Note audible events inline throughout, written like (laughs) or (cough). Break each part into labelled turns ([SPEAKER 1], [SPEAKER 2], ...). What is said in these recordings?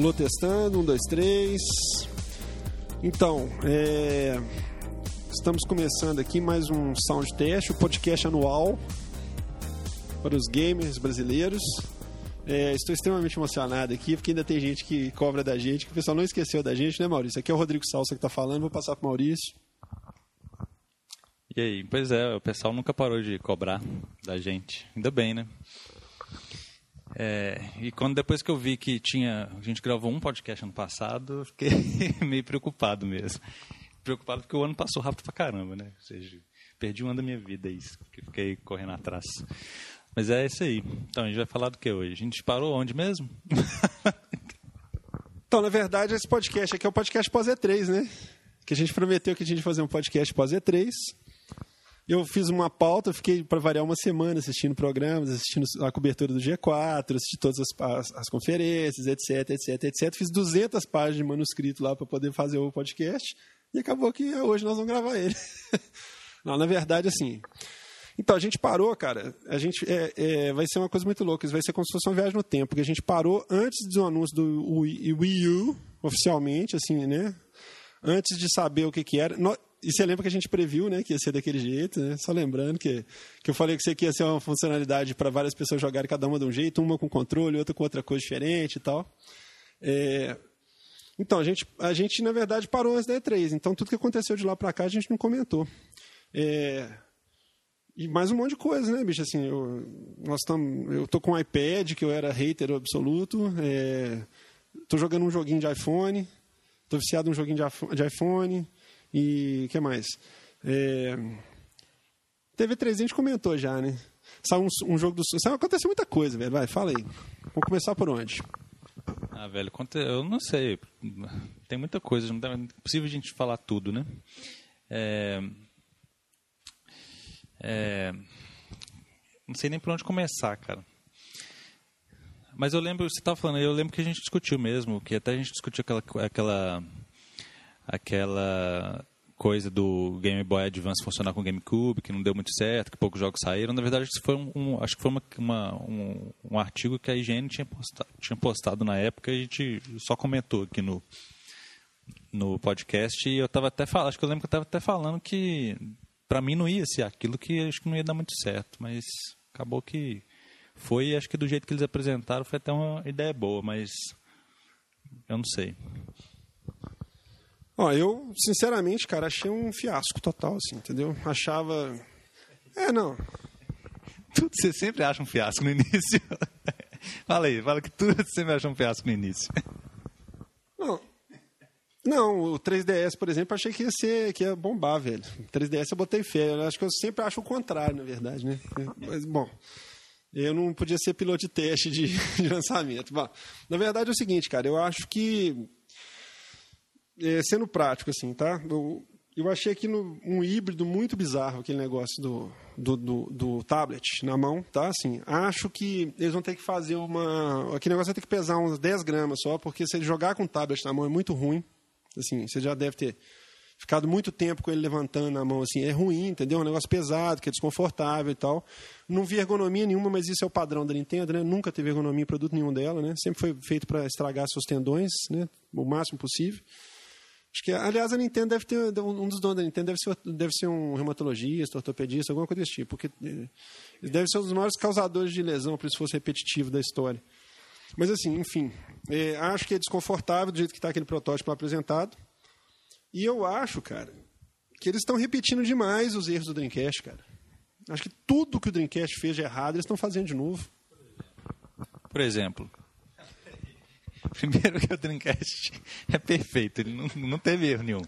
[SPEAKER 1] Alô, testando, um, dois, três. Então, é... estamos começando aqui mais um Sound Test, o podcast anual para os gamers brasileiros. É, estou extremamente emocionado aqui, porque ainda tem gente que cobra da gente, que o pessoal não esqueceu da gente, né, Maurício? Aqui é o Rodrigo Salsa que está falando, vou passar para o Maurício.
[SPEAKER 2] E aí, pois é, o pessoal nunca parou de cobrar da gente. Ainda bem, né? É, e quando depois que eu vi que tinha. A gente gravou um podcast ano passado, eu fiquei (laughs) meio preocupado mesmo. Preocupado porque o ano passou rápido pra caramba, né? Ou seja, perdi um ano da minha vida, isso, que fiquei correndo atrás. Mas é isso aí. Então, a gente vai falar do que hoje? A gente parou onde mesmo? (laughs)
[SPEAKER 1] então, na verdade, esse podcast aqui é o podcast pós-E3, né? Que a gente prometeu que a gente ia fazer um podcast pós-E3. Eu fiz uma pauta, fiquei para variar uma semana assistindo programas, assistindo a cobertura do G4, assisti todas as, as, as, conferências, etc, etc, etc. Fiz 200 páginas de manuscrito lá para poder fazer o podcast e acabou que hoje nós vamos gravar ele. (laughs) Não, na verdade, assim. Então, a gente parou, cara. A gente é, é, vai ser uma coisa muito louca. Isso vai ser como se fosse uma viagem no tempo. Porque a gente parou antes do anúncio do Wii, Wii U, oficialmente, assim, né? Antes de saber o que, que era. E você lembra que a gente previu, né, que ia ser daquele jeito, né? Só lembrando que, que eu falei que isso aqui ia ser uma funcionalidade para várias pessoas jogarem cada uma de um jeito, uma com controle, outra com outra coisa diferente e tal. É... Então, a gente, a gente, na verdade, parou antes da E3. Então, tudo que aconteceu de lá para cá, a gente não comentou. É... E mais um monte de coisa, né, bicho? Assim, eu, nós tam, eu tô com um iPad, que eu era hater absoluto. É... Tô jogando um joguinho de iPhone. Tô viciado num joguinho de iPhone. E o que mais? É... TV3 a gente comentou já, né? Saiu um, um jogo do. Sabe, aconteceu muita coisa, velho. Vai, fala aí. Vamos começar por onde?
[SPEAKER 2] Ah, velho, eu não sei. Tem muita coisa, não é possível a gente falar tudo, né? É... É... Não sei nem por onde começar, cara. Mas eu lembro, você estava falando, eu lembro que a gente discutiu mesmo, que até a gente discutiu aquela, aquela aquela coisa do Game Boy Advance funcionar com o GameCube, que não deu muito certo, que poucos jogos saíram. Na verdade, isso foi um, um acho que foi uma, uma, um, um, artigo que a IGN tinha postado, tinha postado na época e a gente só comentou aqui no, no podcast. E eu estava até falando, acho que eu lembro que eu estava até falando que para mim não ia ser aquilo que acho que não ia dar muito certo, mas acabou que foi, acho que do jeito que eles apresentaram foi até uma ideia boa, mas eu não sei.
[SPEAKER 1] Ó, eu, sinceramente, cara, achei um fiasco total, assim, entendeu? Achava. É, não.
[SPEAKER 2] Tudo você sempre acha um fiasco no início. (laughs) fala aí, fala que tudo você sempre acha um fiasco no início.
[SPEAKER 1] Não. Não, o 3DS, por exemplo, achei que ia ser, que ia bombar, velho. O 3DS eu botei fé. Eu acho que eu sempre acho o contrário, na verdade, né? Mas, bom, eu não podia ser piloto de teste de, (laughs) de lançamento. Bom, na verdade é o seguinte, cara, eu acho que é, sendo prático, assim, tá? Eu, eu achei aquilo um híbrido muito bizarro, aquele negócio do, do, do, do, tablet na mão, tá? Assim, acho que eles vão ter que fazer uma... Aquele negócio vai ter que pesar uns 10 gramas só, porque se ele jogar com o tablet na mão é muito ruim. Assim, você já deve ter ficado muito tempo com ele levantando na mão, assim, é ruim, entendeu? É um negócio pesado, que é desconfortável e tal. Não vi ergonomia nenhuma, mas isso é o padrão da Nintendo, né? Nunca teve ergonomia em produto nenhum dela, né? Sempre foi feito para estragar seus tendões, né? O máximo possível. Acho que, aliás, a Nintendo deve ter. Um dos donos da Nintendo deve ser, deve ser um reumatologista, ortopedista, alguma coisa desse tipo. Porque eh, deve ser um dos maiores causadores de lesão para isso fosse repetitivo da história. Mas, assim, enfim. É, acho que é desconfortável do jeito que está aquele protótipo apresentado. E eu acho, cara, que eles estão repetindo demais os erros do Dreamcast, cara. Acho que tudo que o Dreamcast fez de errado, eles estão fazendo de novo.
[SPEAKER 2] Por exemplo. (laughs) Primeiro que o Dreamcast é perfeito, ele não, não teve erro nenhum.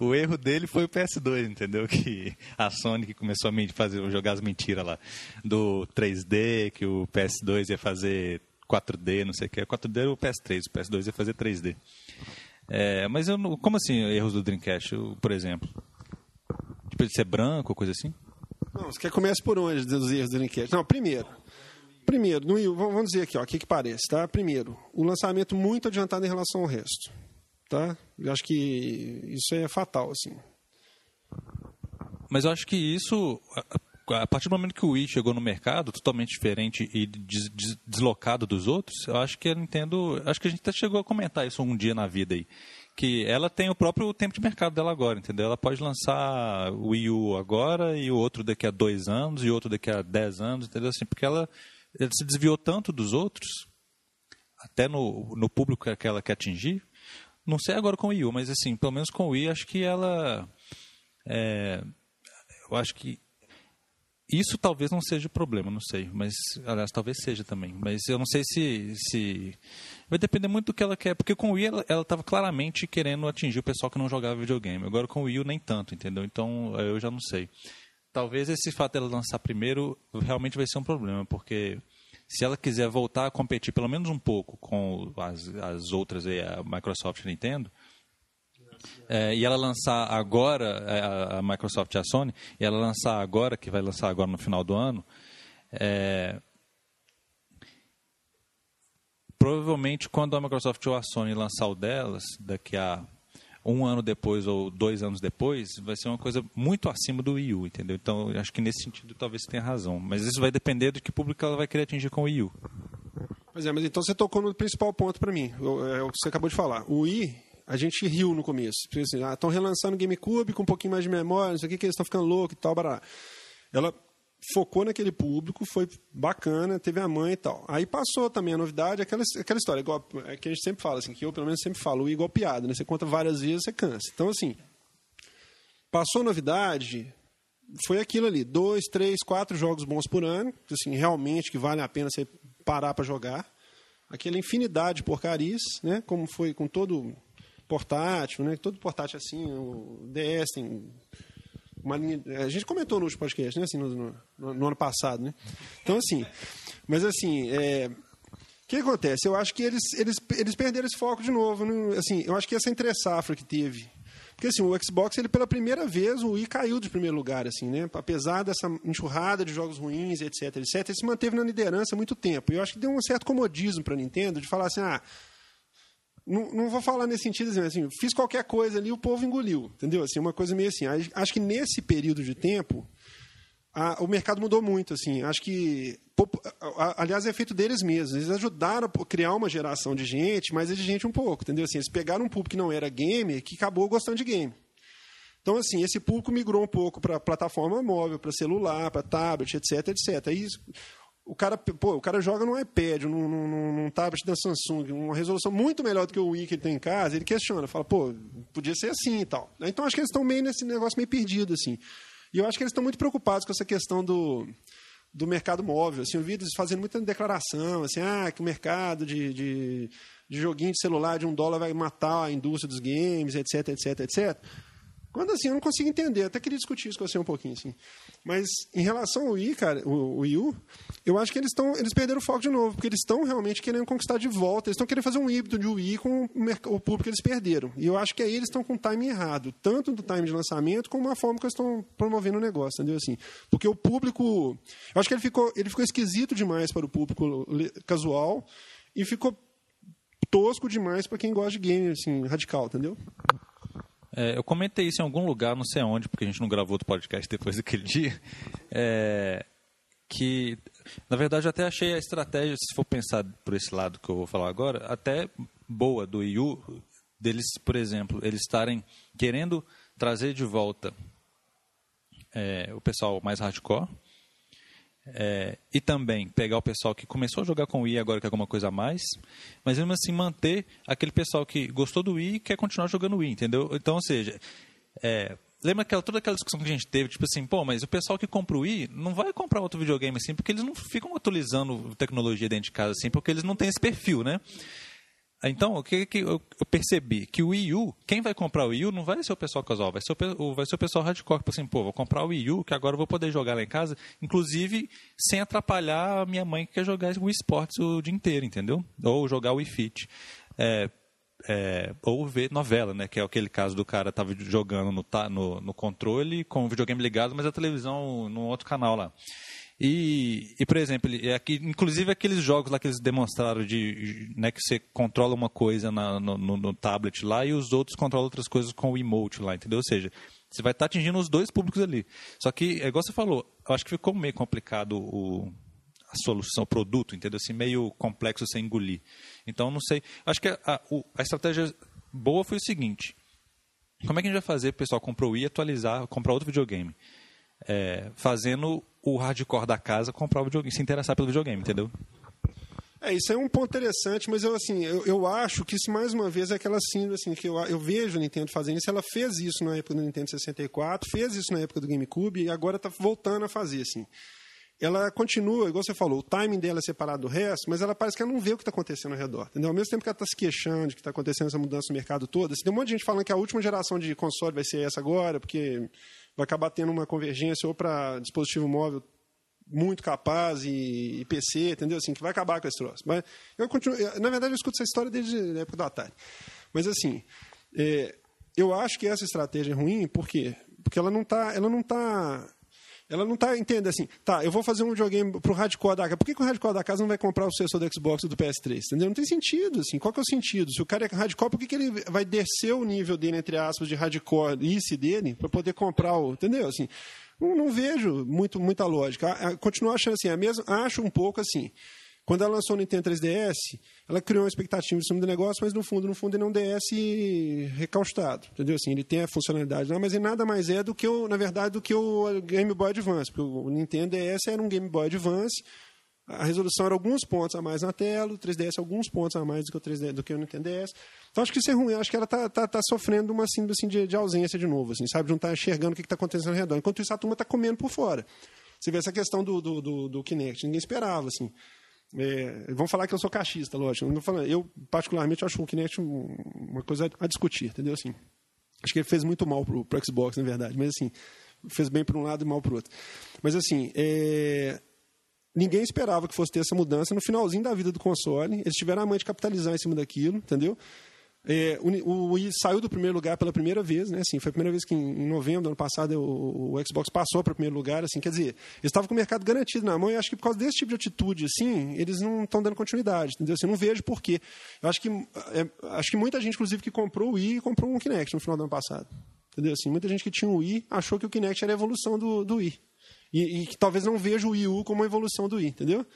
[SPEAKER 2] O erro dele foi o PS2, entendeu? Que a Sony que começou a fazer, jogar as mentiras lá. Do 3D, que o PS2 ia fazer 4D, não sei o que. 4D era o PS3, o PS2 ia fazer 3D. É, mas eu não, como assim erros do Dreamcast, por exemplo? Tipo, de ser branco, coisa assim?
[SPEAKER 1] Não, você quer começar por onde dos erros do Dreamcast? Não, primeiro, Primeiro, no, vamos dizer aqui, o que, que parece, tá? Primeiro, o lançamento muito adiantado em relação ao resto, tá? Eu acho que isso é fatal, assim.
[SPEAKER 2] Mas eu acho que isso, a partir do momento que o Wii chegou no mercado, totalmente diferente e des, des, deslocado dos outros, eu acho que a Nintendo, acho que a gente até chegou a comentar isso um dia na vida aí, que ela tem o próprio tempo de mercado dela agora, entendeu? Ela pode lançar o Wii U agora e o outro daqui a dois anos e outro daqui a dez anos, entendeu? Assim, porque ela, ela se desviou tanto dos outros, até no, no público que ela quer atingir. Não sei agora com o Wii U, mas assim, pelo menos com o Wii, acho que ela é, eu acho que isso talvez não seja o problema, não sei. Mas, aliás, talvez seja também. Mas eu não sei se. se... Vai depender muito do que ela quer. Porque com o Wii ela estava claramente querendo atingir o pessoal que não jogava videogame. Agora com o Wii nem tanto, entendeu? Então eu já não sei. Talvez esse fato dela lançar primeiro realmente vai ser um problema, porque se ela quiser voltar a competir pelo menos um pouco com as, as outras, a Microsoft e a Nintendo, é, e ela lançar agora, é, a Microsoft e a Sony, e ela lançar agora, que vai lançar agora no final do ano, é, provavelmente quando a Microsoft ou a Sony lançar o delas, daqui a um ano depois ou dois anos depois, vai ser uma coisa muito acima do Wii U, entendeu? Então, acho que nesse sentido talvez você tenha razão. Mas isso vai depender do que público ela vai querer atingir com o Wii U.
[SPEAKER 1] Pois é, mas então você tocou no principal ponto para mim, é o que você acabou de falar. O Wii a gente riu no começo. Assim, ah, estão relançando o GameCube com um pouquinho mais de memória, não sei o que, que eles estão ficando loucos e tal, bará. Ela focou naquele público, foi bacana, teve a mãe e tal. Aí passou também a novidade, aquela, aquela história, igual, é que a gente sempre fala, assim, que eu pelo menos sempre falo, igual piada, né? Você conta várias vezes, você cansa. Então, assim, passou a novidade, foi aquilo ali, dois, três, quatro jogos bons por ano, assim, realmente que vale a pena você parar para jogar. Aquela infinidade de porcarias, né? Como foi com todo portátil, né? Todo portátil assim, o DS tem uma linha. A gente comentou no último podcast, né? Assim, no, no, no ano passado, né? Então, assim, mas assim, é, o que acontece? Eu acho que eles, eles, eles perderam esse foco de novo. Né? Assim, eu acho que essa entre-safra que teve. Porque assim, o Xbox, ele pela primeira vez, o Wii caiu de primeiro lugar, assim, né? Apesar dessa enxurrada de jogos ruins, etc, etc, ele se manteve na liderança há muito tempo. E eu acho que deu um certo comodismo para a Nintendo de falar assim, ah, não, não, vou falar nesse sentido assim, assim, fiz qualquer coisa ali, o povo engoliu, entendeu? Assim, uma coisa meio assim. Acho que nesse período de tempo, a, o mercado mudou muito, assim. Acho que, aliás, é feito deles mesmos. Eles ajudaram a criar uma geração de gente mais exigente um pouco, entendeu? Assim, eles pegaram um público que não era gamer, que acabou gostando de game. Então, assim, esse público migrou um pouco para plataforma móvel, para celular, para tablet, etc, etc. Aí, o cara, pô, o cara joga no iPad, num, num, num, tablet da Samsung, uma resolução muito melhor do que o Wii que ele tem em casa, ele questiona, fala, pô, podia ser assim e tal. Então acho que eles estão meio nesse negócio meio perdido, assim. E eu acho que eles estão muito preocupados com essa questão do, do mercado móvel. Assim, eu vi eles fazendo muita declaração, assim, ah, que o mercado de, de, de joguinho de celular de um dólar vai matar a indústria dos games, etc, etc, etc. Quando assim, eu não consigo entender. Até queria discutir isso com você um pouquinho, assim. Mas em relação ao Wii, cara, o, o Wii U, eu acho que eles estão. Eles perderam o foco de novo, porque eles estão realmente querendo conquistar de volta. Eles estão querendo fazer um híbrido de Wii com o, público que eles perderam. E eu acho que aí eles estão com o time errado, tanto do time de lançamento como a forma que eles estão promovendo o negócio, entendeu? Assim, porque o público. Eu acho que ele ficou, ele ficou esquisito demais para o público casual e ficou tosco demais para quem gosta de game, assim, radical, entendeu?
[SPEAKER 2] É, eu comentei isso em algum lugar, não sei onde, porque a gente não gravou outro podcast depois daquele (laughs) dia. É, que, na verdade, eu até achei a estratégia, se for pensar por esse lado que eu vou falar agora, até boa do IU, deles, por exemplo, eles estarem querendo trazer de volta é, o pessoal mais hardcore é, e também pegar o pessoal que começou a jogar com o Wii agora quer alguma coisa a mais, mas mesmo assim manter aquele pessoal que gostou do Wii e quer continuar jogando Wii, entendeu? Então, ou seja, é, lembra aquela, toda aquela discussão que a gente teve, tipo assim, pô, mas o pessoal que compra o Wii não vai comprar outro videogame assim, porque eles não ficam atualizando tecnologia dentro de casa assim, porque eles não têm esse perfil, né? Então, o que, que eu percebi? Que o Wii U, quem vai comprar o Wii U não vai ser o pessoal casual, vai ser o, vai ser o pessoal hardcore. Tipo assim, pô, vou comprar o Wii U, que agora eu vou poder jogar lá em casa, inclusive sem atrapalhar a minha mãe que quer jogar o esportes o dia inteiro, entendeu? Ou jogar o Wii Fit. É, é, ou ver novela, né? Que é aquele caso do cara tava jogando no, no, no controle com o videogame ligado, mas a televisão no outro canal lá. E, e por exemplo, é aqui, inclusive aqueles jogos lá que eles demonstraram de né, que você controla uma coisa na, no, no, tablet lá e os outros controlam outras coisas com o emote lá, entendeu? Ou seja, Você vai estar atingindo os dois públicos ali. Só que, é igual você falou, eu acho que ficou meio complicado o, a solução, o produto, entendeu? Assim, meio complexo você engolir. Então, não sei. Acho que a, a, a estratégia boa foi o seguinte: como é que a gente vai fazer o pessoal comprar o Wii atualizar, comprar outro videogame? É, fazendo o hardcore da casa comprar o videogame, se interessar pelo videogame, entendeu?
[SPEAKER 1] É, isso é um ponto interessante, mas eu assim, eu, eu acho que isso mais uma vez é aquela síndrome assim, que eu, eu vejo a Nintendo fazendo isso, ela fez isso na época do Nintendo 64, fez isso na época do GameCube e agora está voltando a fazer assim. Ela continua, igual você falou, o timing dela é separado do resto, mas ela parece que ela não vê o que está acontecendo ao redor. Entendeu? Ao mesmo tempo que ela está se queixando de que está acontecendo essa mudança no mercado todo, assim, tem um monte de gente falando que a última geração de console vai ser essa agora, porque vai acabar tendo uma convergência ou para dispositivo móvel muito capaz e, e, PC, entendeu? Assim, que vai acabar com esse troço. Mas eu continuo, na verdade, eu escuto essa história desde a época do Atari. Mas assim, é, eu acho que essa estratégia é ruim, por quê? Porque ela não está, ela não está ela não está entendendo assim, tá, eu vou fazer um videogame para o hardcore da casa. Por que, que, o hardcore da casa não vai comprar o sucessor do Xbox ou do PS3? Entendeu? Não tem sentido, assim. Qual que é o sentido? Se o cara é hardcore, por que, que ele vai descer o nível dele, entre aspas, de hardcore ICE dele, para poder comprar o. Entendeu? Assim, não, não vejo muito, muita lógica. Continuo achando assim, a mesma, acho um pouco assim. Quando ela lançou o Nintendo 3DS, ela criou uma expectativa em cima do negócio, mas no fundo, no fundo, ele é um DS recaustado, entendeu? Assim, ele tem a funcionalidade lá, mas ele nada mais é do que o, na verdade, do que o Game Boy Advance, porque o Nintendo DS era um Game Boy Advance, a resolução era alguns pontos a mais na tela, o 3DS alguns pontos a mais do que o 3DS, do que o Nintendo DS. Então acho que isso é ruim, acho que ela está tá, tá sofrendo uma síndrome assim, de, de, ausência de novo, assim, sabe? De não estar tá enxergando o que está acontecendo ao redor. Enquanto isso, a turma está comendo por fora. Você vê essa questão do, do, do, do Kinect, ninguém esperava, assim. É, vão falar que eu sou cachista, lógico. Eu, eu particularmente, acho o Kinect uma coisa a discutir, entendeu? Assim, acho que ele fez muito mal pro, pro Xbox, na verdade, mas assim, fez bem para um lado e mal para o outro. Mas assim, é, ninguém esperava que fosse ter essa mudança no finalzinho da vida do console. Eles tiveram a mãe de capitalizar em cima daquilo, entendeu? É, o, Wii saiu do primeiro lugar pela primeira vez, né? Assim, foi a primeira vez que em, em novembro do ano passado o, o Xbox passou para o primeiro lugar, assim, quer dizer, eles estavam com o mercado garantido na mão e acho que por causa desse tipo de atitude, assim, eles não estão dando continuidade, entendeu? Assim, não vejo por quê. Eu acho que é, acho que muita gente, inclusive, que comprou o Wii comprou um Kinect no final do ano passado, entendeu? Assim, muita gente que tinha o Wii achou que o Kinect era a evolução do, do Wii e, e que talvez não veja o Wii U como uma evolução do Wii, entendeu?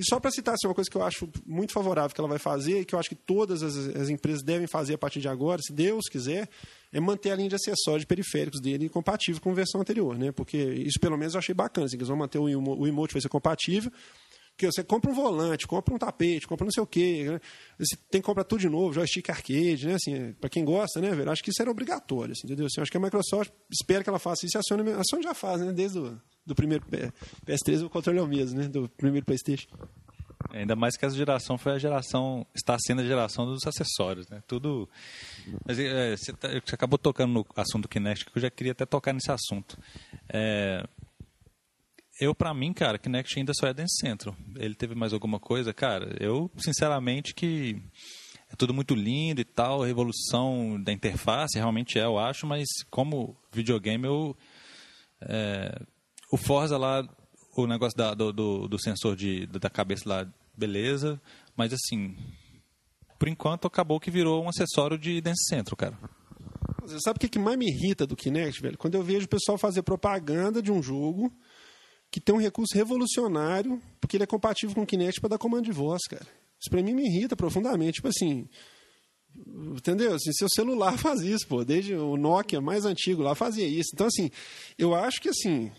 [SPEAKER 1] E só para citar assim, uma coisa que eu acho muito favorável que ela vai fazer, e que eu acho que todas as, as, empresas devem fazer a partir de agora, se Deus quiser, é manter a linha de acessórios de periféricos dele compatível com a versão anterior. Né? Porque isso, pelo menos, eu achei bacana. Assim, eles vão manter o, o emote, vai ser compatível. Porque você compra um volante, compra um tapete, compra não sei o quê. Né? Você tem que comprar tudo de novo, joystick arcade, né? Assim, para quem gosta, né, velho? Acho que isso era obrigatório, assim, entendeu? Assim, acho que a Microsoft espera que ela faça isso e a Sony, a Sony já faz, né? Desde o do primeiro PS3 o controle é o mesmo, né? Do primeiro PlayStation.
[SPEAKER 2] Ainda mais que essa geração foi a geração, está sendo a geração dos acessórios, né? Tudo. Mas é, você, tá, você, acabou tocando no assunto do Kinect, que eu já queria até tocar nesse assunto. É, eu, para mim, cara, Kinect ainda só é dentro centro. Ele teve mais alguma coisa? Cara, eu, sinceramente, que é tudo muito lindo e tal, revolução da interface realmente é, eu acho, mas como videogame, eu. É, o Forza lá, o negócio da, do, do, do, sensor de, da cabeça lá, beleza, mas assim, por enquanto acabou que virou um acessório de Dance Centro, cara.
[SPEAKER 1] Sabe o que mais me irrita do Kinect, velho? Quando eu vejo o pessoal fazer propaganda de um jogo que tem um recurso revolucionário, porque ele é compatível com o Kinect para dar comando de voz, cara. Isso pra mim me irrita profundamente. Tipo assim, Entendeu? Assim, seu celular (laughs) faz isso, pô. Desde o Nokia mais antigo lá fazia isso. Então, assim, eu acho que assim.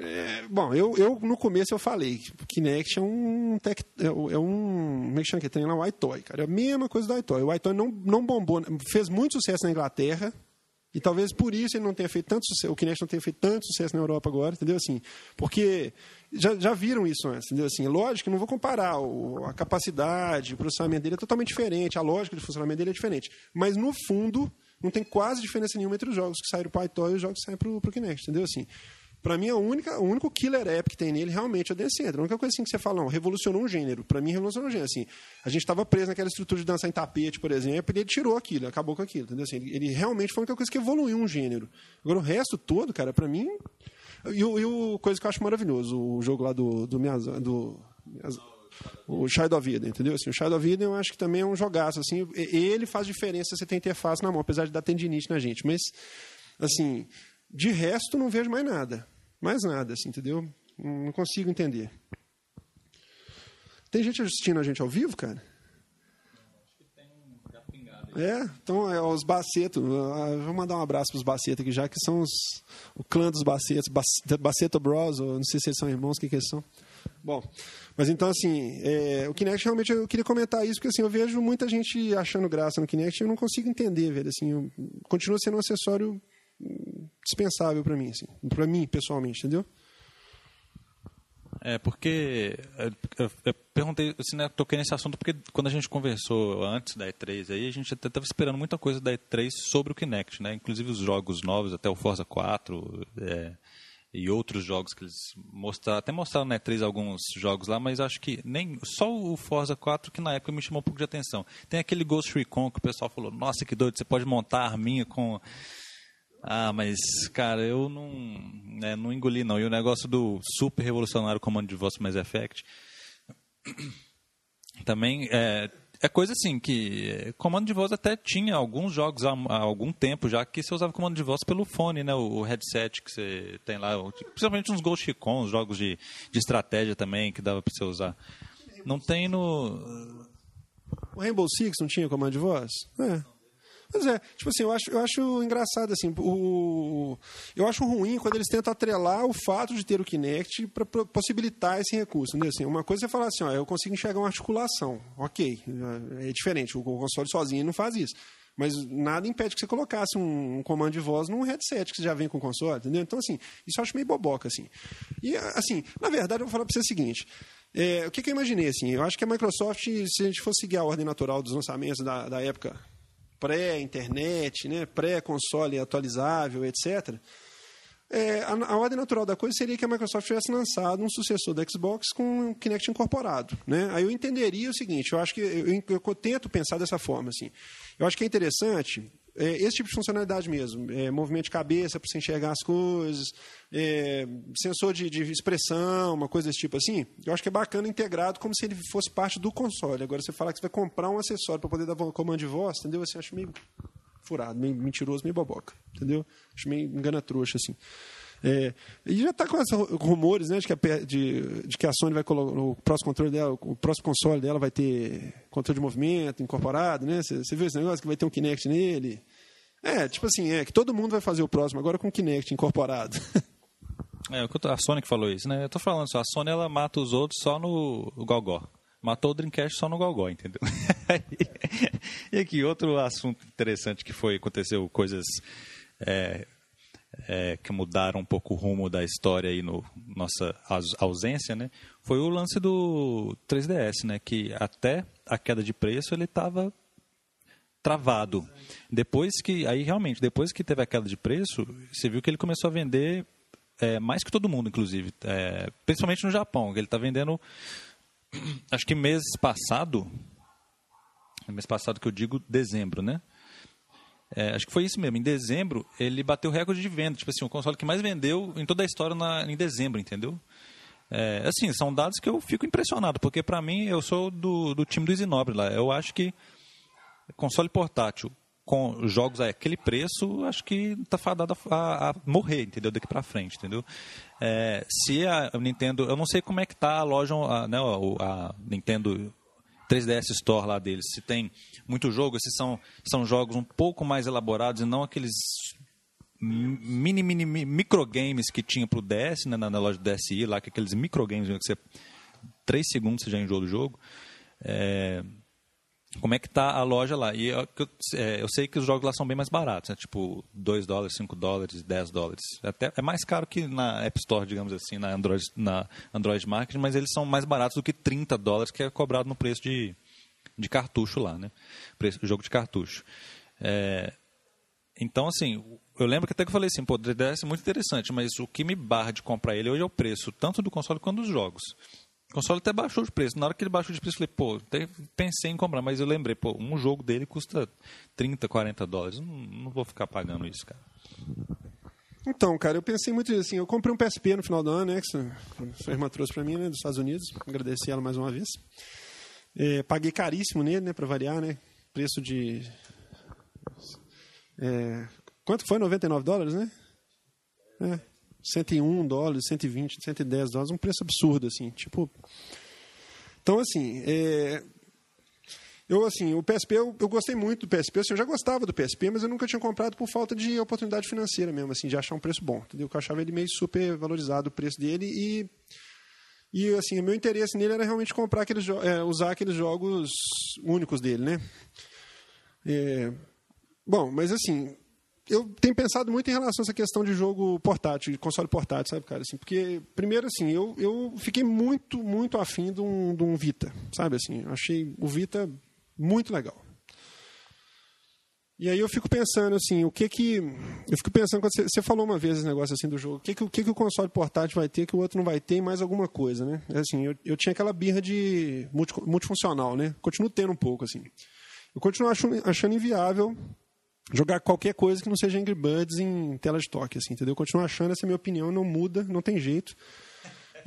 [SPEAKER 1] É, bom, eu, eu no começo eu falei que Kinect é um tech, é, é, um como é que chama que tem lá o iToy, cara, é a mesma coisa do iToy. O iToy não, não bombou, fez muito sucesso na Inglaterra e talvez por isso ele não tenha feito tanto sucesso, o Kinect não tenha feito tanto sucesso na Europa agora, entendeu assim? Porque já, já viram isso antes, entendeu assim? Lógico, não vou comparar o, a capacidade, o processamento dele é totalmente diferente, a lógica de funcionamento dele é diferente, mas no fundo não tem quase diferença nenhuma entre os jogos que saíram para o iToy e os jogos que saem para o Kinect, entendeu assim? Para mim, a única, o único killer app que tem nele realmente é o Dance Central. A única coisa assim que você fala, não, revolucionou um gênero. Para mim, revolucionou um gênero. Assim, a gente estava preso naquela estrutura de dançar em tapete, por exemplo, e ele tirou aquilo, acabou com aquilo. Entendeu? Assim, ele, ele, realmente foi a única coisa que evoluiu um gênero. Agora, o resto todo, cara, para mim. E, o, coisa que eu acho maravilhoso, o jogo lá do. do, do, do o Shadow of Eden, entendeu? Assim, o Shadow of Eden eu acho que também é um jogaço. Assim, ele faz diferença você tem interface na mão, apesar de dar tendinite na gente. Mas Assim, de resto, não vejo mais nada. Mais nada, assim, entendeu? Não consigo entender. Tem gente assistindo a gente ao vivo, cara? É, então é os Baceto. Vou mandar um abraço para os Baceto aqui já, que são os, o clã dos Bacetos. Baceto Bros, ou não sei se eles são irmãos, o que, que eles são. Bom, mas então assim, é, o Kinect realmente eu queria comentar isso, porque assim, eu vejo muita gente achando graça no Kinect e eu não consigo entender, velho. Assim, eu, continua sendo um acessório dispensável para mim, assim, para mim pessoalmente, entendeu?
[SPEAKER 2] É, porque eu, eu perguntei, assim, né, toquei nesse assunto porque quando a gente conversou antes da E3 aí, a gente até estava esperando muita coisa da E3 sobre o Kinect, né? Inclusive os jogos novos, até o Forza 4, é, e outros jogos que eles mostraram, até mostraram na E3 alguns jogos lá, mas acho que nem só o Forza 4 que na época me chamou um pouco de atenção. Tem aquele Ghost Recon que o pessoal falou: "Nossa, que doido, você pode montar a arminha com ah, mas, cara, eu não, né, não engoli, não. E o negócio do super revolucionário comando de voz Mass Effect (clears throat) também é, é coisa assim que é, comando de voz até tinha alguns jogos há, há, algum tempo já que você usava comando de voz pelo fone, né? O, o headset que você tem lá, principalmente uns Ghost Recon, os jogos de, de estratégia também que dava para você usar. Não tem no...
[SPEAKER 1] O Rainbow Six não tinha comando de voz? É. Pois é, tipo assim, eu acho, eu acho engraçado, assim, o, eu acho ruim quando eles tentam atrelar o fato de ter o Kinect para possibilitar esse recurso. Né? Assim, uma coisa é falar assim, ó, eu consigo enxergar uma articulação, ok, é diferente, o console sozinho não faz isso. Mas nada impede que você colocasse um, um, comando de voz num headset que já vem com o console, entendeu? Então, assim, isso eu acho meio boboca, assim. E, assim, na verdade, eu vou falar para você o seguinte. É, o que, que, eu imaginei, assim? Eu acho que a Microsoft, se a gente fosse seguir a ordem natural dos lançamentos da, da época pré-internet, né, pré-console atualizável, etc., é, a, a, ordem natural da coisa seria que a Microsoft tivesse lançado um sucessor do Xbox com o Kinect incorporado. Né? Aí eu entenderia o seguinte, eu acho que eu, eu, eu tento pensar dessa forma. Assim. Eu acho que é interessante é, esse tipo de funcionalidade mesmo. É, movimento de cabeça para você enxergar as coisas, é, sensor de, de, expressão, uma coisa desse tipo assim. Eu acho que é bacana integrado como se ele fosse parte do console. Agora, você falar que você vai comprar um acessório para poder dar comando de voz, entendeu? Assim, acho meio furado, meio mentiroso, meio boboca, entendeu? Acho meio engana trouxa, assim. É, e já está com esses rumores né, de, que a, de, de, que a Sony vai colocar o próximo controle dela, o próximo console dela vai ter controle de movimento incorporado, né? Você viu esse negócio que vai ter um Kinect nele? É, tipo assim, é que todo mundo vai fazer o próximo agora com o Kinect incorporado. (laughs)
[SPEAKER 2] É, a Sony que falou isso, né? Eu tô falando só, a Sony ela mata os outros só no Gogó. Matou o Dreamcast só no Gogó, entendeu? (laughs) e aqui, outro assunto interessante que foi, aconteceu coisas é, é, que mudaram um pouco o rumo da história aí no nossa ausência, né? Foi o lance do 3DS, né? Que até a queda de preço ele estava travado. Depois que aí realmente depois que teve a queda de preço, você viu que ele começou a vender é, mais que todo mundo, inclusive, é, principalmente no Japão. Ele está vendendo, (clears throat) acho que mês passado, mês passado que eu digo dezembro, né? É, acho que foi isso mesmo. Em dezembro, ele bateu o recorde de venda. Tipo assim, o console que mais vendeu em toda a história na, em dezembro, entendeu? É, assim, são dados que eu fico impressionado, porque para mim, eu sou do, do time do Isinobre lá. Eu acho que console portátil com jogos a aquele preço, acho que está fadado a, a, morrer, entendeu? Daqui para frente, entendeu? É, se a Nintendo, eu não sei como é que tá a loja, a, né, a Nintendo 3DS Store lá deles, se tem muito jogo, se são, são jogos um pouco mais elaborados e não aqueles mini, mini, microgames que tinha pro DS, né, na, na, loja do DSi, lá que aqueles microgames que você 3 segundos você já enjoa do jogo. É, como é que tá a loja lá. E eu, é, eu, sei que os jogos lá são bem mais baratos, né? tipo 2 dólares, 5 dólares, 10 dólares. Até, é mais caro que na App Store, digamos assim, na Android, na Android Market, mas eles são mais baratos do que 30 dólares, que é cobrado no preço de, de cartucho lá, né? Preço, jogo de cartucho. É, então, assim, eu lembro que até que eu falei assim, pô, o 3DS é muito interessante, mas o que me barra de comprar ele hoje é o preço, tanto do console quanto dos jogos. O console até baixou de preço. Na hora que ele baixou de preço, eu falei, pô, até pensei em comprar, mas eu lembrei, pô, um jogo dele custa 30, 40 dólares. Não, não vou ficar pagando isso, cara.
[SPEAKER 1] Então, cara, eu pensei muito assim. Eu comprei um PSP no final do ano, né? Que sua irmã trouxe para mim, né? Dos Estados Unidos. Agradeci ela mais uma vez. É, paguei caríssimo nele, né? Para variar, né? Preço de. É, Quanto foi? 99 dólares, né? É. 101 dólares, 120, 110 dólares, um preço absurdo, assim. Tipo. Então, assim, é, eu, assim, o PSP, eu, eu, gostei muito do PSP. Assim, eu já gostava do PSP, mas eu nunca tinha comprado por falta de oportunidade financeira mesmo, assim, de achar um preço bom. Entendeu? Eu achava ele meio super valorizado, o preço dele. E, e assim, o meu interesse nele era realmente comprar aqueles, é, usar aqueles jogos únicos dele, né? É, bom, mas assim, eu tenho pensado muito em relação a essa questão de jogo portátil, de console portátil, sabe, cara? Assim, porque, primeiro, assim, eu, eu fiquei muito, muito afim de um, de um Vita, sabe? Assim, achei o Vita muito legal. E aí eu fico pensando assim, o que que eu fico pensando quando você, você falou uma vez esse negócio assim do jogo, o que que, o que que o console portátil vai ter que o outro não vai ter e mais alguma coisa, né? Assim, eu, eu tinha aquela birra de multi, multifuncional, né? Continuo tendo um pouco assim. Eu continuo achando, achando inviável jogar qualquer coisa que não seja Angry Birds em tela de toque, assim, entendeu? Eu continuo achando essa é minha opinião, não muda, não tem jeito.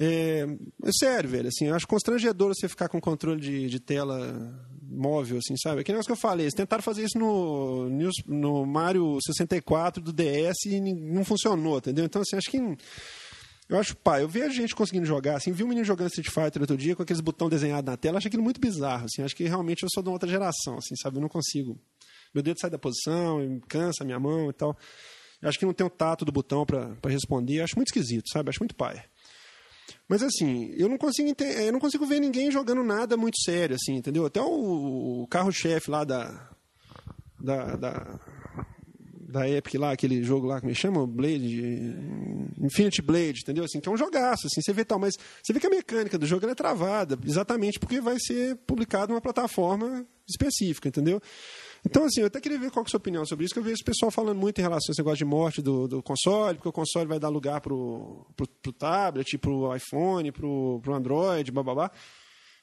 [SPEAKER 1] É, é sério, velho. Assim, eu acho constrangedor você ficar com controle de, de tela móvel, assim, sabe? Aquele negócio que eu falei, eles tentaram fazer isso no, no Mario 64 do DS e não funcionou, entendeu? Então, assim, acho que. Eu acho, pá, eu vejo gente conseguindo jogar, assim, vi um menino jogando Street Fighter outro dia com aqueles botões desenhados na tela, acho aquilo muito bizarro, assim, acho que realmente eu sou de uma outra geração, assim, sabe? Eu não consigo. Meu dedo sai da posição, cansa a minha mão e tal. Eu acho que não tem o tato do botão para responder, eu acho muito esquisito, sabe? Eu acho muito pai. Mas assim, eu não consigo entender, eu não consigo ver ninguém jogando nada muito sério, assim, entendeu? Até o, carro-chefe lá da, da, da, da Epic lá, aquele jogo lá, é chama? Blade, Infinity Blade, entendeu? Assim, que é um jogaço, assim, você vê tal, mas você vê que a mecânica do jogo é travada, exatamente porque vai ser publicado numa plataforma específica, entendeu? Então, assim, eu até queria ver qual é a sua opinião sobre isso, que eu vejo o pessoal falando muito em relação a esse negócio de morte do, do console, porque o console vai dar lugar para o tablet, para o iPhone, para o Android, bababá.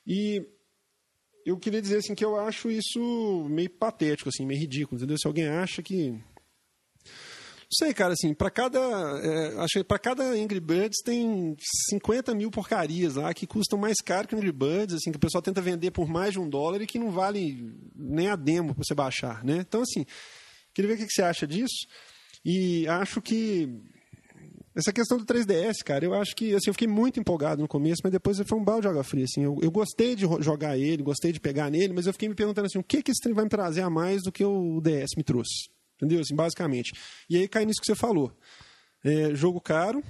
[SPEAKER 1] E eu queria dizer assim que eu acho isso meio patético, assim, meio ridículo, entendeu? Se alguém acha que sei, cara, assim, para cada. É, acho para cada Angry Birds tem 50 mil porcarias lá que custam mais caro que o Angry Birds, assim, que o pessoal tenta vender por mais de um dólar e que não vale nem a demo para você baixar, né? Então, assim, queria ver o que você acha disso. E acho que essa questão do 3DS, cara, eu acho que assim, eu fiquei muito empolgado no começo, mas depois foi um balde de água fria. Assim, eu, eu, gostei de jogar ele, gostei de pegar nele, mas eu fiquei me perguntando assim, o que, que esse trem vai me trazer a mais do que o DS me trouxe? Entendeu? Assim, basicamente. E aí cai nisso que você falou. É, jogo caro.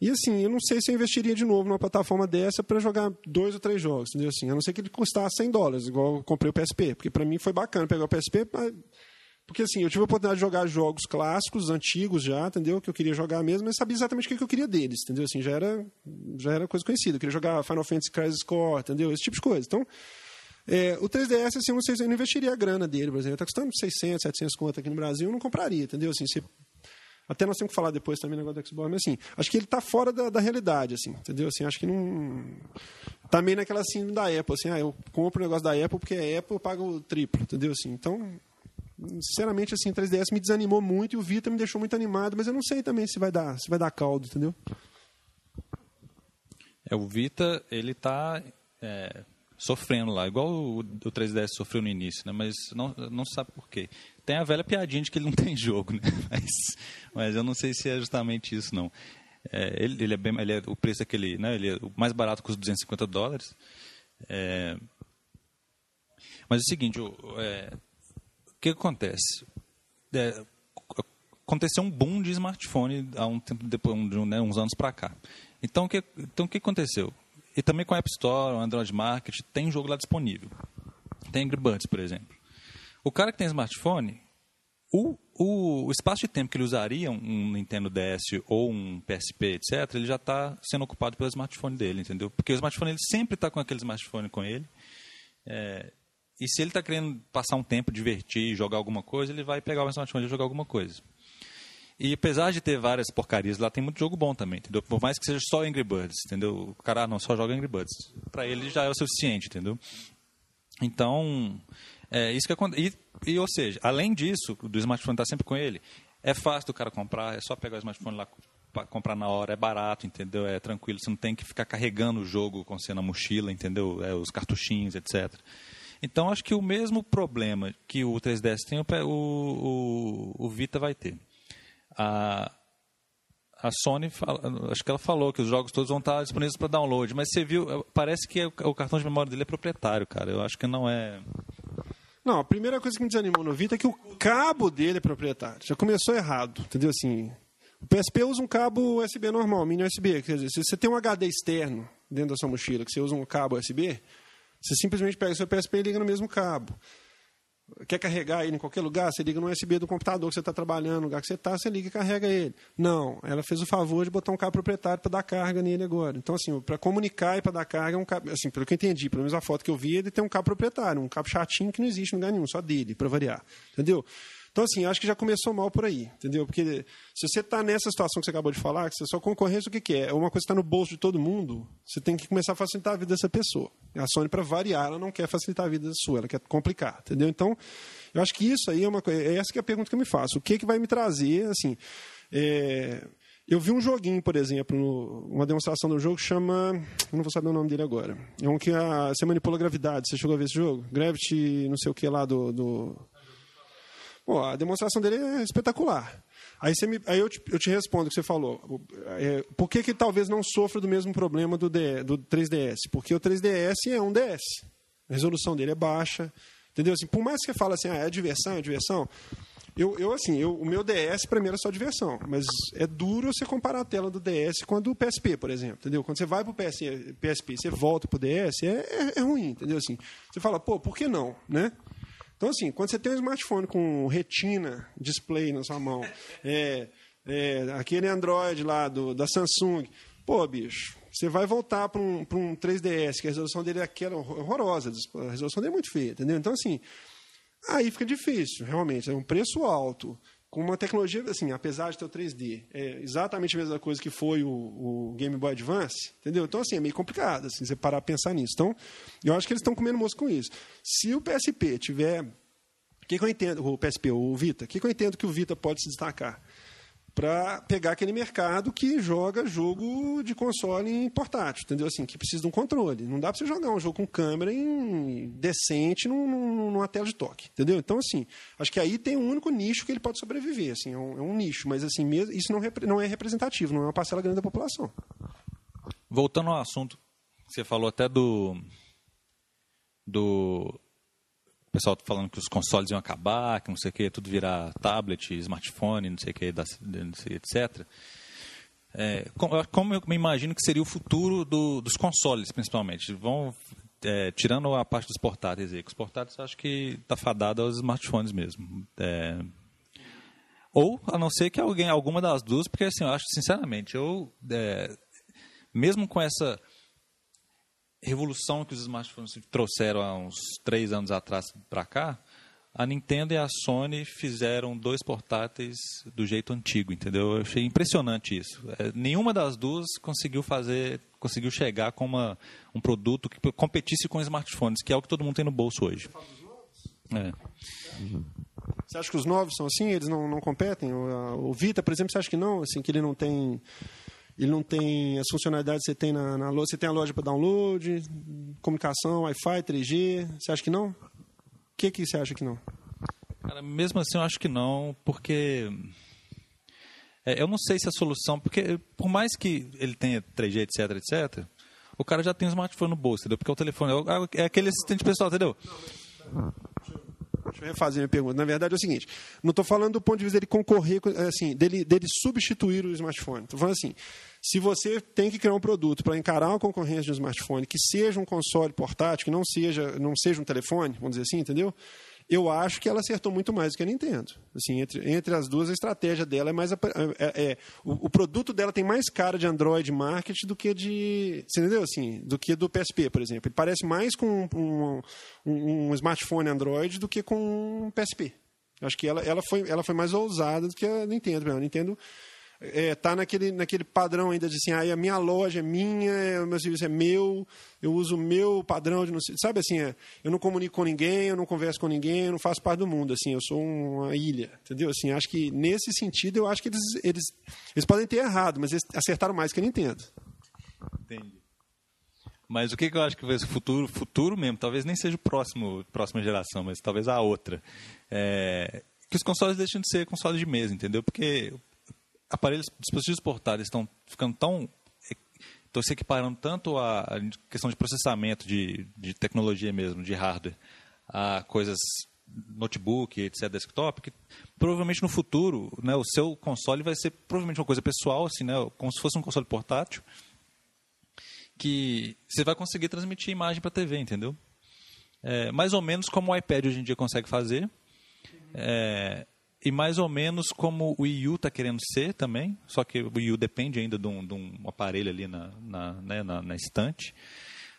[SPEAKER 1] E assim, eu não sei se eu investiria de novo numa plataforma dessa para jogar dois ou três jogos, entendeu? Assim, a não ser que ele custasse 100 dólares, igual eu comprei o PSP. Porque para mim foi bacana pegar o PSP, porque assim, eu tive a oportunidade de jogar jogos clássicos, antigos já, entendeu? Que eu queria jogar mesmo, mas sabia exatamente o que eu queria deles, entendeu? Assim, já era, já era coisa conhecida. Eu queria jogar Final Fantasy Crisis Core, entendeu? Esse tipo de coisa. Então, é, o 3DS, assim, eu não sei se eu investiria a grana dele, por exemplo. Está custando 600, 700 conto aqui no Brasil, eu não compraria, entendeu? Assim, se, até nós temos que falar depois também do negócio do Xbox, mas assim, acho que ele está fora da, da, realidade, assim, entendeu? Assim, acho que não. Tá meio naquela assim da Apple, assim, ah, eu compro o negócio da Apple porque é Apple, eu pago o triplo, entendeu? Assim, então, sinceramente, assim, o 3DS me desanimou muito e o Vita me deixou muito animado, mas eu não sei também se vai dar, se vai dar caldo, entendeu?
[SPEAKER 2] É, o Vita, ele está é, sofrendo lá, igual o, o 3DS sofreu no início, né? mas não, não sabe por quê. Tem a velha piadinha de que ele não (laughs) tem jogo, né? mas, mas eu não sei se é justamente isso, não. É, ele, ele, é bem, ele é, o preço é aquele, né? ele é o mais barato custa 250 dólares. É, mas é o seguinte, o, é, que acontece? É, aconteceu um boom de smartphone há um tempo depois, um, né, uns anos para cá. Então, o que, então, o que aconteceu? E também com a App Store, o Android Market, tem jogo lá disponível. Tem Angry Birds, por exemplo. O cara que tem smartphone, o, o, o, espaço de tempo que ele usaria um Nintendo DS ou um PSP, etc., ele já está sendo ocupado pelo smartphone dele, entendeu? Porque o smartphone ele sempre está com aquele smartphone com ele. É, e se ele está querendo passar um tempo, divertir, jogar alguma coisa, ele vai pegar o smartphone e jogar alguma coisa. E apesar de ter várias porcarias lá, tem muito jogo bom também, entendeu? Por mais que seja só Angry Birds, entendeu? O cara ah, não só joga Angry Birds. Para ele já é o suficiente, entendeu? Então, é isso que acontece. E, e, ou seja, além disso, do smartphone estar tá sempre com ele, é fácil do cara comprar, é só pegar o smartphone lá comprar na hora, é barato, entendeu? É tranquilo, você não tem que ficar carregando o jogo com você na mochila, entendeu? É, os cartuchinhos, etc. Então, acho que o mesmo problema que o 3DS tem, o, o, o Vita vai ter. A, a Sony, acho que ela falou que os jogos todos vão estar disponíveis para download, mas você viu, parece que o cartão de memória dele é proprietário, cara. Eu acho que não é.
[SPEAKER 1] Não, a primeira coisa que me desanimou no Vita é que o cabo dele é proprietário. Já começou errado, entendeu? Assim, o PSP usa um cabo USB normal, mini USB. Quer dizer, se você tem um HD externo dentro da sua mochila, que você usa um cabo USB, você simplesmente pega o seu PSP e liga no mesmo cabo quer carregar ele em qualquer lugar, você liga no USB do computador que você está trabalhando, no lugar que você está, você liga e carrega ele. Não, ela fez o favor de botar um cabo proprietário para dar carga nele agora. Então, assim, para comunicar e para dar carga, é um cabo, assim, pelo que eu entendi, pelo menos a foto que eu vi, ele tem um cabo proprietário, um cabo chatinho que não existe em lugar nenhum, só dele, para variar. Entendeu? Então, assim, acho que já começou mal por aí, entendeu? Porque se você está nessa situação que você acabou de falar, que você só concorrência, o que, que é? É uma coisa que está no bolso de todo mundo, você tem que começar a facilitar a vida dessa pessoa. A Sony, para variar, ela não quer facilitar a vida sua, ela quer complicar, entendeu? Então, eu acho que isso aí é uma coisa. É essa que é a pergunta que eu me faço. O que, que vai me trazer, assim. É, eu vi um joguinho, por exemplo, uma demonstração do jogo que chama. Não vou saber o nome dele agora. É um que a, você manipula a gravidade. Você chegou a ver esse jogo? Gravity, não sei o que lá do. do... Bom, a demonstração dele é espetacular. Aí, me, aí eu, te, eu, te, respondo o que você falou. É, por que, que talvez não sofra do mesmo problema do, do 3DS? Porque o 3DS é um DS. A resolução dele é baixa, Entendeu? Assim, por mais que você fale assim, ah, é diversão, é diversão. Eu, eu assim, eu, o meu DS para mim era só diversão, mas é duro você comparar a tela do DS com a do PSP, por exemplo, entendeu? Quando você vai para o PSP, você volta para o DS, é, é, é, ruim, entendeu? Assim, você fala, pô, por que não, né? Então assim, quando você tem um smartphone com retina display na sua mão, (laughs) é, é aquele Android lá do, da Samsung, pô, bicho, você vai voltar para um, um 3DS, que a resolução dele é aquela horrorosa, a resolução dele é muito feia, entendeu? Então, assim, aí fica difícil, realmente. É um preço alto, com uma tecnologia, assim, apesar de ter o 3D, é exatamente a mesma coisa que foi o, o Game Boy Advance, entendeu? Então, assim, é meio complicado, assim, você parar a pensar nisso. Então, eu acho que eles estão comendo moço com isso. Se o PSP tiver... O que, que eu entendo, o PSP, o Vita, o que, que eu entendo que o Vita pode se destacar? Para pegar aquele mercado que joga jogo de console em portátil, entendeu? Assim, que precisa de um controle. Não dá para você jogar um jogo com câmera em decente num, numa tela de toque, entendeu? Então, assim, acho que aí tem um único nicho que ele pode sobreviver, assim, é um, é um nicho, mas assim, mesmo, isso não, não é representativo, não é uma parcela grande da população.
[SPEAKER 2] Voltando ao assunto, você falou até do do o pessoal falando que os consoles iam acabar, que não sei o que, tudo virar tablet, smartphone, não sei o que, etc. É, como eu me imagino que seria o futuro do, dos consoles, principalmente? Vão é, tirando a parte dos portáteis aí, que os portáteis acho que está fadado aos smartphones mesmo. É, ou, a não ser que alguém, alguma das duas, porque assim, eu acho, sinceramente, eu, é, mesmo com essa revolução que os smartphones trouxeram há uns três anos atrás para cá, a Nintendo e a Sony fizeram dois portáteis do jeito antigo, entendeu? Eu achei impressionante isso. É, nenhuma das duas conseguiu fazer, conseguiu chegar com uma, um produto que competisse com smartphones, que é o que todo mundo tem no bolso hoje.
[SPEAKER 1] É. Você acha que os novos são assim? Eles não, não competem? O, o Vita, por exemplo, você acha que não? Assim, que ele não tem ele não tem as funcionalidades que você tem na, na loja. Você tem a loja para download, comunicação, Wi-Fi, 3G. Você acha que não? O que, que você acha que não?
[SPEAKER 2] Cara, mesmo assim, eu acho que não, porque. É, eu não sei se a solução. Porque, por mais que ele tenha 3G, etc, etc, o cara já tem um smartphone no bolso, entendeu? Porque o telefone é, é aquele assistente pessoal, entendeu?
[SPEAKER 1] Deixa eu refazer minha pergunta. Na verdade é o seguinte: não estou falando do ponto de vista dele concorrer, assim, dele, dele substituir o smartphone. Estou falando assim: se você tem que criar um produto para encarar uma concorrência de um smartphone que seja um console portátil, que não seja, não seja um telefone, vamos dizer assim, entendeu? Eu acho que ela acertou muito mais do que a Nintendo. Assim, entre, entre as duas, a estratégia dela é mais. É, é, é o, o, produto dela tem mais cara de Android Market do que de. Você entendeu? Assim, do que do PSP, por exemplo. Ele parece mais com um, um, um smartphone Android do que com um PSP. Acho que ela, ela, foi, ela foi mais ousada do que a Nintendo. A Nintendo é, tá naquele, naquele padrão ainda de assim, a minha loja é minha, o meu serviço é meu, eu uso o meu padrão de não sabe assim, é, eu não comunico com ninguém, eu não converso com ninguém, eu não faço parte do mundo, assim, eu sou uma ilha, entendeu? Assim, acho que nesse sentido eu acho que eles, eles, eles podem ter errado, mas eles acertaram mais que a Nintendo.
[SPEAKER 2] Entendi. Mas o que, eu acho que vai ser o futuro, futuro mesmo, talvez nem seja o próximo, próxima geração, mas talvez a outra. É, que os consoles deixem de ser consoles de mesa, entendeu? Porque aparelhos, dispositivos portáteis estão ficando tão estão se equiparando tanto à questão de processamento, de, de tecnologia mesmo, de hardware, a coisas notebook, etc, desktop, que provavelmente no futuro, né, o seu console vai ser provavelmente uma coisa pessoal, assim, né, como se fosse um console portátil, que você vai conseguir transmitir imagem para a TV, entendeu? É, mais ou menos como o iPad hoje em dia consegue fazer, é, e mais ou menos como o Wii U está querendo ser também, só que o Wii U depende ainda de um, de um aparelho ali na, na, né, na, na estante.